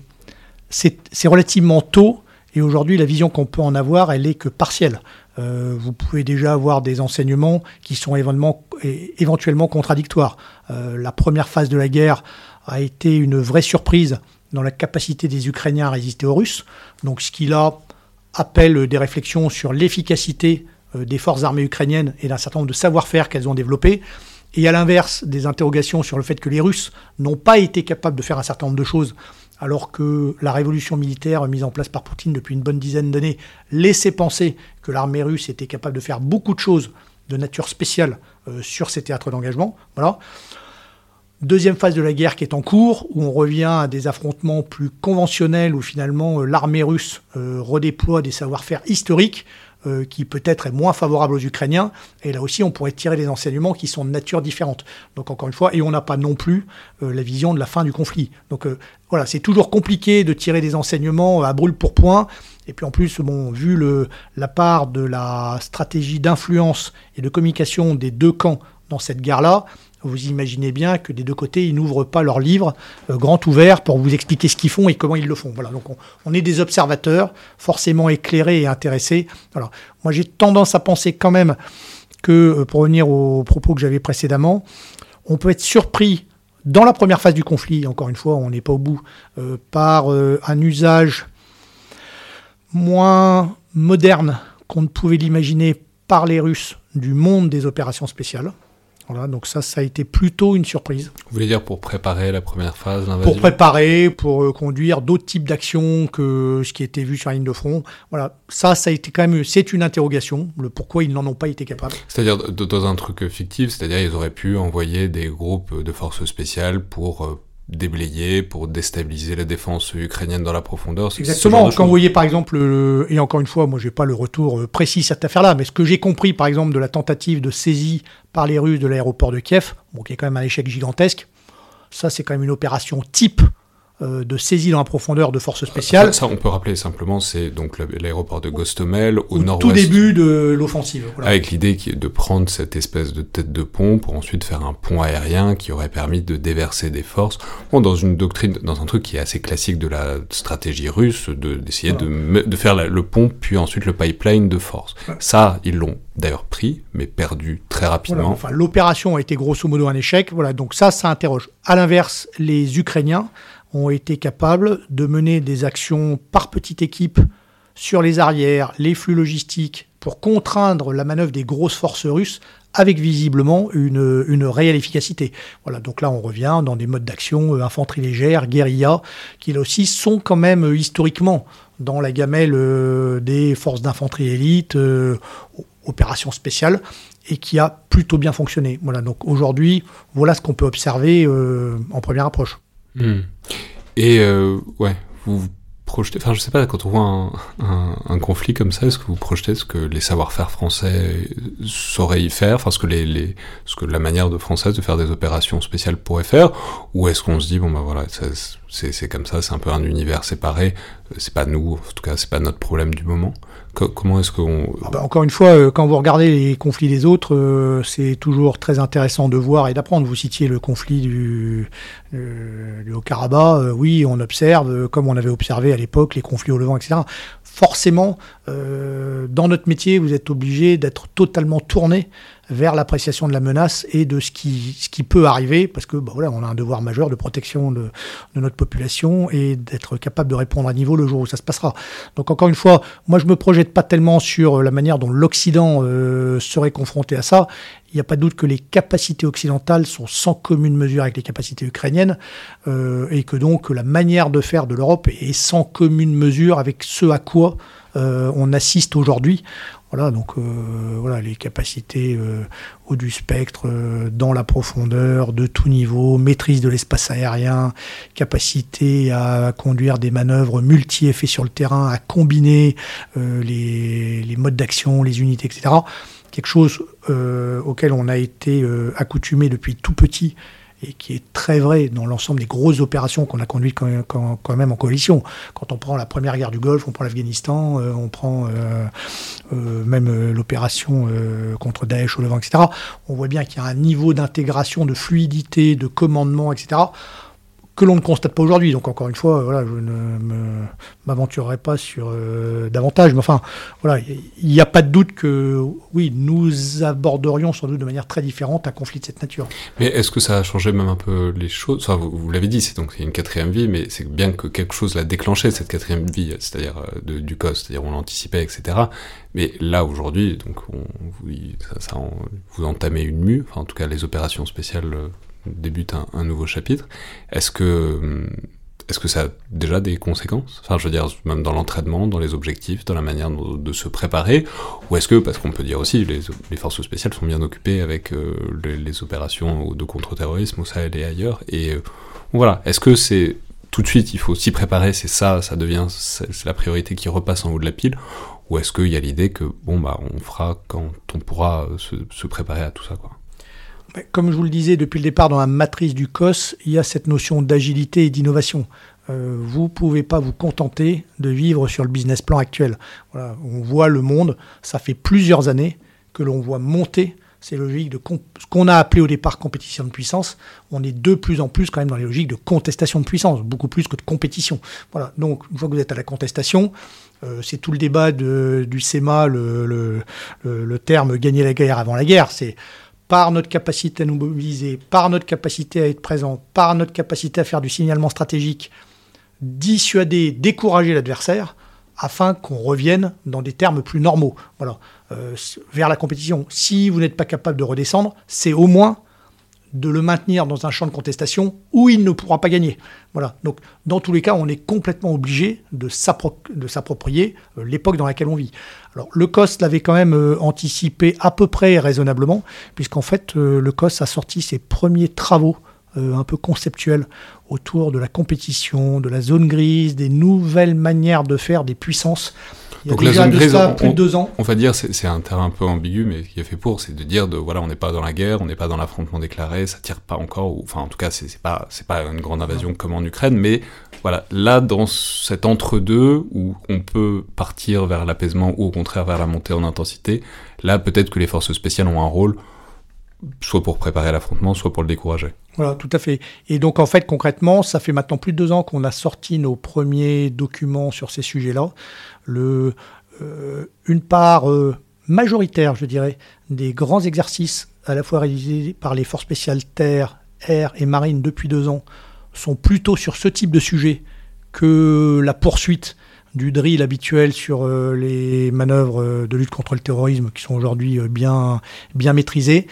relativement tôt et aujourd'hui la vision qu'on peut en avoir, elle est que partielle. Euh, vous pouvez déjà avoir des enseignements qui sont éventuellement, contradictoires. Euh, la première phase de la guerre a été une vraie surprise dans la capacité des Ukrainiens à résister aux Russes. Donc ce qui là appelle des réflexions sur l'efficacité des forces armées ukrainiennes et d'un certain nombre de savoir-faire qu'elles ont développés. Et à l'inverse, des interrogations sur le fait que les Russes n'ont pas été capables de faire un certain nombre de choses, alors que la révolution militaire mise en place par Poutine depuis une bonne dizaine d'années laissait penser que l'armée russe était capable de faire beaucoup de choses de nature spéciale euh, sur ces théâtres d'engagement. Voilà. Deuxième phase de la guerre qui est en cours, où on revient à des affrontements plus conventionnels, où finalement euh, l'armée russe euh, redéploie des savoir-faire historiques euh, qui peut-être est moins favorable aux Ukrainiens. Et là aussi, on pourrait tirer des enseignements qui sont de nature différente. Donc encore une fois, et on n'a pas non plus euh, la vision de la fin du conflit. Donc euh, voilà, c'est toujours compliqué de tirer des enseignements à brûle pour point. Et puis en plus, bon, vu le, la part de la stratégie d'influence et de communication des deux camps dans cette guerre-là, vous imaginez bien que des deux côtés, ils n'ouvrent pas leur livre euh, grand ouvert pour vous expliquer ce qu'ils font et comment ils le font. Voilà, donc on, est des observateurs, forcément éclairés et intéressés. Alors, moi, j'ai tendance à penser quand même que, euh, pour revenir aux propos que j'avais précédemment, on peut être surpris dans la première phase du conflit, encore une fois, on n'est pas au bout, euh, par un usage moins moderne qu'on ne pouvait l'imaginer par les Russes du monde des opérations spéciales. Voilà, donc ça, ça a été plutôt une surprise. Vous voulez dire pour préparer la première phase Pour préparer, pour euh, conduire d'autres types d'actions que ce qui était vu sur la ligne de front. Voilà, ça, ça a été quand même, c'est une interrogation, le pourquoi ils n'en ont pas été capables. C'est-à-dire dans un truc fictif, c'est-à-dire ils auraient pu envoyer des groupes de forces spéciales pour euh, déblayer pour déstabiliser la défense ukrainienne dans la profondeur. Exactement. Quand vous voyez par exemple, et encore une fois, moi j'ai pas le retour euh, précis cette affaire-là, mais ce que j'ai compris par exemple de la tentative de saisie par les Russes de l'aéroport de Kiev, bon, qui est quand même un échec gigantesque, ça c'est quand même une opération type euh, de saisie dans la profondeur de forces spéciales. Ça, on peut rappeler simplement, c'est donc l'aéroport de Gostomel au, nord-ouest. Tout début de l'offensive. Avec l'idée de prendre cette espèce de tête de pont pour ensuite faire un pont aérien qui aurait permis de déverser des forces. Bon, dans une doctrine, dans un truc qui est assez classique de la stratégie russe, d'essayer de, de, faire le pont puis ensuite le pipeline de force. Ça, ils l'ont d'ailleurs pris, mais perdu très rapidement. enfin, l'opération a été grosso modo un échec. Voilà, donc ça, ça interroge. À l'inverse, les Ukrainiens ont été capables de mener des actions par petite équipe sur les arrières, les flux logistiques, pour contraindre la manœuvre des grosses forces russes avec visiblement une, réelle efficacité. Voilà, donc là on revient dans des modes d'action, euh, infanterie légère, guérilla, qui là aussi sont quand même euh, historiquement dans la gamelle euh, des forces d'infanterie élite, opérations spéciales, et qui a plutôt bien fonctionné. Voilà, donc aujourd'hui, voilà ce qu'on peut observer en première approche. Et ouais, vous projetez, enfin je sais pas, quand on voit un, conflit comme ça, est-ce que vous projetez ce que les savoir-faire français sauraient y faire, enfin ce que les, ce que la manière de française de faire des opérations spéciales pourrait faire, ou est-ce qu'on se dit bon bah voilà c'est comme ça, c'est un peu un univers séparé, c'est pas nous, en tout cas c'est pas notre problème du moment? Ah bah, encore une fois, euh, quand vous regardez les conflits des autres, euh, c'est toujours très intéressant de voir et d'apprendre. Vous citiez le conflit du, euh, du Haut-Karabakh. oui, on observe, comme on avait observé à l'époque, les conflits au Levant, etc. Forcément, dans notre métier, vous êtes obligé d'être totalement tourné vers l'appréciation de la menace et de ce qui, ce qui peut arriver, parce que bah, voilà, on a un devoir majeur de protection de, notre population et d'être capable de répondre à niveau le jour où ça se passera. Donc encore une fois, moi je me projette pas tellement sur la manière dont l'Occident euh, serait confronté à ça. Il n'y a pas de doute que les capacités occidentales sont sans commune mesure avec les capacités ukrainiennes euh, et que donc la manière de faire de l'Europe est sans commune mesure avec ce à quoi euh, on assiste aujourd'hui. Voilà, donc euh, voilà, les capacités euh, haut du spectre, euh, dans la profondeur, de tout niveau, maîtrise de l'espace aérien, capacité à conduire des manœuvres multi-effets sur le terrain, à combiner les, les, modes d'action, les unités, etc. Quelque chose auquel on a été accoutumé depuis tout petit et qui est très vrai dans l'ensemble des grosses opérations qu'on a conduites quand, même en coalition. Quand on prend la première guerre du Golfe, on prend l'Afghanistan, euh, on prend euh, euh, même l'opération contre Daesh au Levant, etc. On voit bien qu'il y a un niveau d'intégration, de fluidité, de commandement, etc que l'on ne constate pas aujourd'hui. Donc encore une fois, voilà, je ne m'aventurerai pas sur euh, davantage, mais enfin, voilà, il n'y a pas de doute que oui, nous aborderions sans doute de manière très différente un conflit de cette nature. Mais est-ce que ça a changé même un peu les choses? Enfin, Vous, l'avez dit, c'est donc une quatrième vie, mais c'est bien que quelque chose l'a déclenché cette quatrième vie, c'est-à-dire euh, du COS, c'est-à-dire on l'anticipait, etc. Mais là aujourd'hui, donc on, vous, entamez une mue, enfin en tout cas les opérations spéciales euh, débute un, nouveau chapitre. Est-ce que est-ce que ça a déjà des conséquences? Enfin, je veux dire, même dans l'entraînement, dans les objectifs, dans la manière de, se préparer, ou est-ce que, parce qu'on peut dire aussi, les, forces spéciales sont bien occupées avec euh, les, opérations de contre-terrorisme au Sahel et ailleurs, et euh, voilà, est-ce que c'est tout de suite, il faut s'y préparer, c'est ça, ça devient, c'est la priorité qui repasse en haut de la pile, ou est-ce qu'il y a l'idée que, bon, bah, on fera quand on pourra se, se préparer à tout ça, quoi? Comme je vous le disais depuis le départ dans la matrice du COS, il y a cette notion d'agilité et d'innovation. Euh, vous ne pouvez pas vous contenter de vivre sur le business plan actuel. on voit le monde, ça fait plusieurs années que l'on voit monter ces logiques de ce qu'on a appelé au départ compétition de puissance. On est de plus en plus quand même dans les logiques de contestation de puissance, beaucoup plus que de compétition. Voilà. Donc une fois que vous êtes à la contestation, euh, c'est tout le débat du SEMA, le, le terme gagner la guerre avant la guerre. C'est par notre capacité à nous mobiliser, par notre capacité à être présent, par notre capacité à faire du signalement stratégique, dissuader, décourager l'adversaire, afin qu'on revienne dans des termes plus normaux. Euh, vers la compétition. Si vous n'êtes pas capable de redescendre, c'est au moins de le maintenir dans un champ de contestation où il ne pourra pas gagner. Voilà. Donc, dans tous les cas, on est complètement obligé de s'approprier euh, l'époque dans laquelle on vit. Alors, le COS l'avait quand même euh, anticipé à peu près raisonnablement, puisqu'en fait, euh, le COS a sorti ses premiers travaux un peu conceptuels autour de la compétition, de la zone grise, des nouvelles manières de faire des puissances donc la zone grise, on, plus de deux ans. on va dire, c'est un terrain un peu ambigu, mais qui est fait pour, c'est de dire de voilà, on n'est pas dans la guerre, on n'est pas dans l'affrontement déclaré, ça tire pas encore, ou, enfin en tout cas, c'est pas c'est pas une grande invasion comme en Ukraine, mais voilà, là dans cet entre-deux où on peut partir vers l'apaisement ou au contraire vers la montée en intensité, là peut-être que les forces spéciales ont un rôle soit pour préparer l'affrontement, soit pour le décourager. Voilà, tout à fait. Et donc en fait, concrètement, ça fait maintenant plus de deux ans qu'on a sorti nos premiers documents sur ces sujets-là. Euh, une part euh, majoritaire, je dirais, des grands exercices à la fois réalisés par les forces spéciales terre, air et marine depuis deux ans sont plutôt sur ce type de sujet que la poursuite du drill habituel sur les manœuvres de lutte contre le terrorisme qui sont aujourd'hui bien, bien maîtrisées.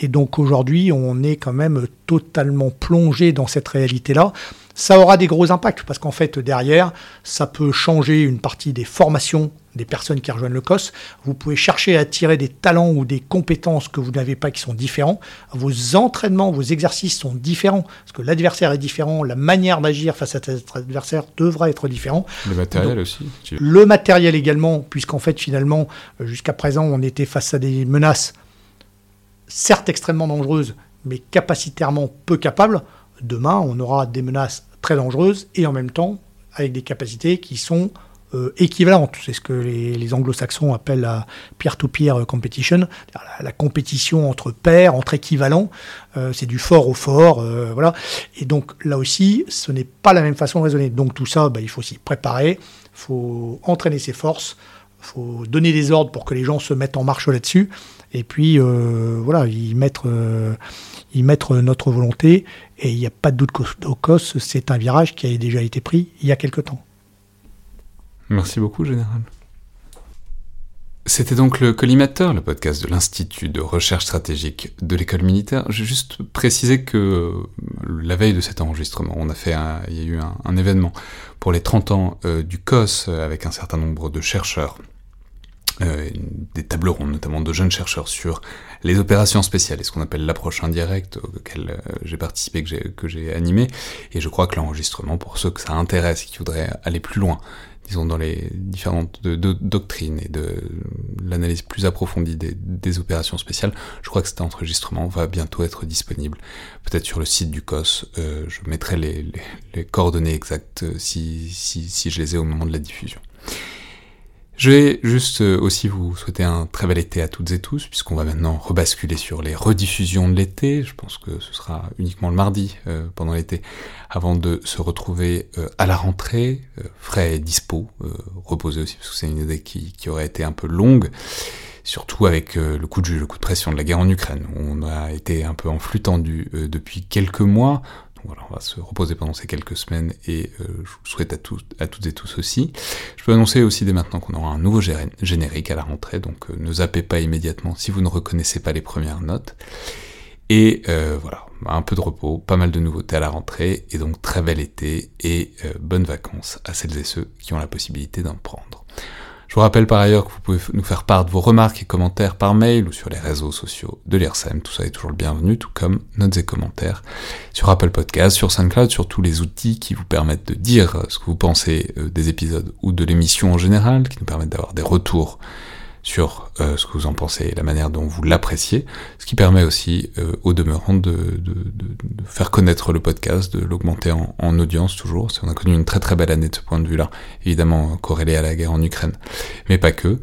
Et donc aujourd'hui, on est quand même totalement plongé dans cette réalité-là. Ça aura des gros impacts parce qu'en fait, derrière, ça peut changer une partie des formations des personnes qui rejoignent le COS. Vous pouvez chercher à attirer des talents ou des compétences que vous n'avez pas qui sont différents. Vos entraînements, vos exercices sont différents parce que l'adversaire est différent, la manière d'agir face à cet adversaire devra être différent. Le matériel aussi. Le matériel également, puisqu'en fait, finalement, jusqu'à présent, on était face à des menaces certes extrêmement dangereuses, mais capacitairement peu capables. Demain, on aura des menaces très dangereuses et en même temps avec des capacités qui sont euh, équivalentes. C'est ce que les, anglo-saxons appellent la peer-to-peer competition, la, compétition entre pairs, entre équivalents. Euh, c'est du fort au fort, euh, voilà. Et donc là aussi, ce n'est pas la même façon de raisonner. Donc tout ça, bah, il faut s'y préparer, il faut entraîner ses forces, il faut donner des ordres pour que les gens se mettent en marche là-dessus et puis euh, voilà, y mettre, euh, notre volonté. Et il n'y a pas de doute qu'au COS, c'est un virage qui a déjà été pris il y a quelque temps. Merci beaucoup, Général. C'était donc le collimateur, le podcast de l'Institut de recherche stratégique de l'école militaire. J'ai juste précisé que euh, la veille de cet enregistrement, on a fait il y a eu un, événement pour les 30 ans du COS avec un certain nombre de chercheurs euh, des tables rondes, notamment de jeunes chercheurs sur les opérations spéciales et ce qu'on appelle l'approche indirecte auquel euh, j'ai participé, que j'ai animé. Et je crois que l'enregistrement, pour ceux que ça intéresse et qui voudraient aller plus loin, disons dans les différentes doctrines et de l'analyse plus approfondie des, opérations spéciales, je crois que cet enregistrement va bientôt être disponible. Peut-être sur le site du COS, euh, je mettrai les, coordonnées exactes si, si, si je les ai au moment de la diffusion. Je vais juste euh, aussi vous souhaiter un très bel été à toutes et tous, puisqu'on va maintenant rebasculer sur les rediffusions de l'été. Je pense que ce sera uniquement le mardi euh, pendant l'été, avant de se retrouver euh, à la rentrée, frais et dispo, reposé aussi, parce que c'est une idée qui, qui, aurait été un peu longue, surtout avec le coup de jus, le coup de pression de la guerre en Ukraine. On a été un peu en flux tendu depuis quelques mois on va se reposer pendant ces quelques semaines et euh, je vous souhaite à, toutes et tous aussi. Je peux annoncer aussi dès maintenant qu'on aura un nouveau générique à la rentrée, donc euh, ne zappez pas immédiatement si vous ne reconnaissez pas les premières notes. Et euh, voilà, un peu de repos, pas mal de nouveautés à la rentrée, et donc très bel été et bonnes vacances à celles et ceux qui ont la possibilité d'en prendre. Je vous rappelle par ailleurs que vous pouvez nous faire part de vos remarques et commentaires par mail ou sur les réseaux sociaux de l'IRSEM. Tout ça est toujours le bienvenu, tout comme notes et commentaires sur Apple Podcast, sur SoundCloud, sur tous les outils qui vous permettent de dire ce que vous pensez euh, des épisodes ou de l'émission en général, qui nous permettent d'avoir des retours sur euh, ce que vous en pensez et la manière dont vous l'appréciez, ce qui permet aussi euh, au demeurant de, faire connaître le podcast, de l'augmenter en, en, audience toujours. On a connu une très très belle année de ce point de vue-là, évidemment corrélée à la guerre en Ukraine, mais pas que.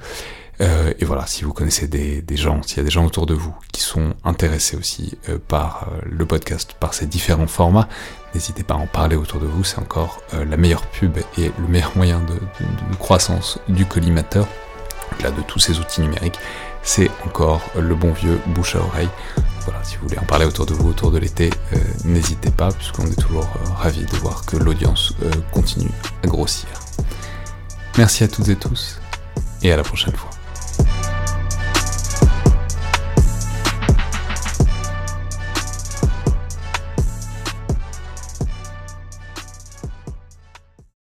Euh, et voilà, si vous connaissez des, des gens, s'il y a des gens autour de vous qui sont intéressés aussi euh, par le podcast, par ces différents formats, n'hésitez pas à en parler autour de vous, c'est encore la meilleure pub et le meilleur moyen de croissance du collimateur là de tous ces outils numériques, c'est encore le bon vieux bouche à oreille. Voilà, si vous voulez en parler autour de vous, autour de l'été, euh, n'hésitez pas, puisqu'on est toujours euh, ravis de voir que l'audience euh, continue à grossir. Merci à toutes et tous, et à la prochaine fois.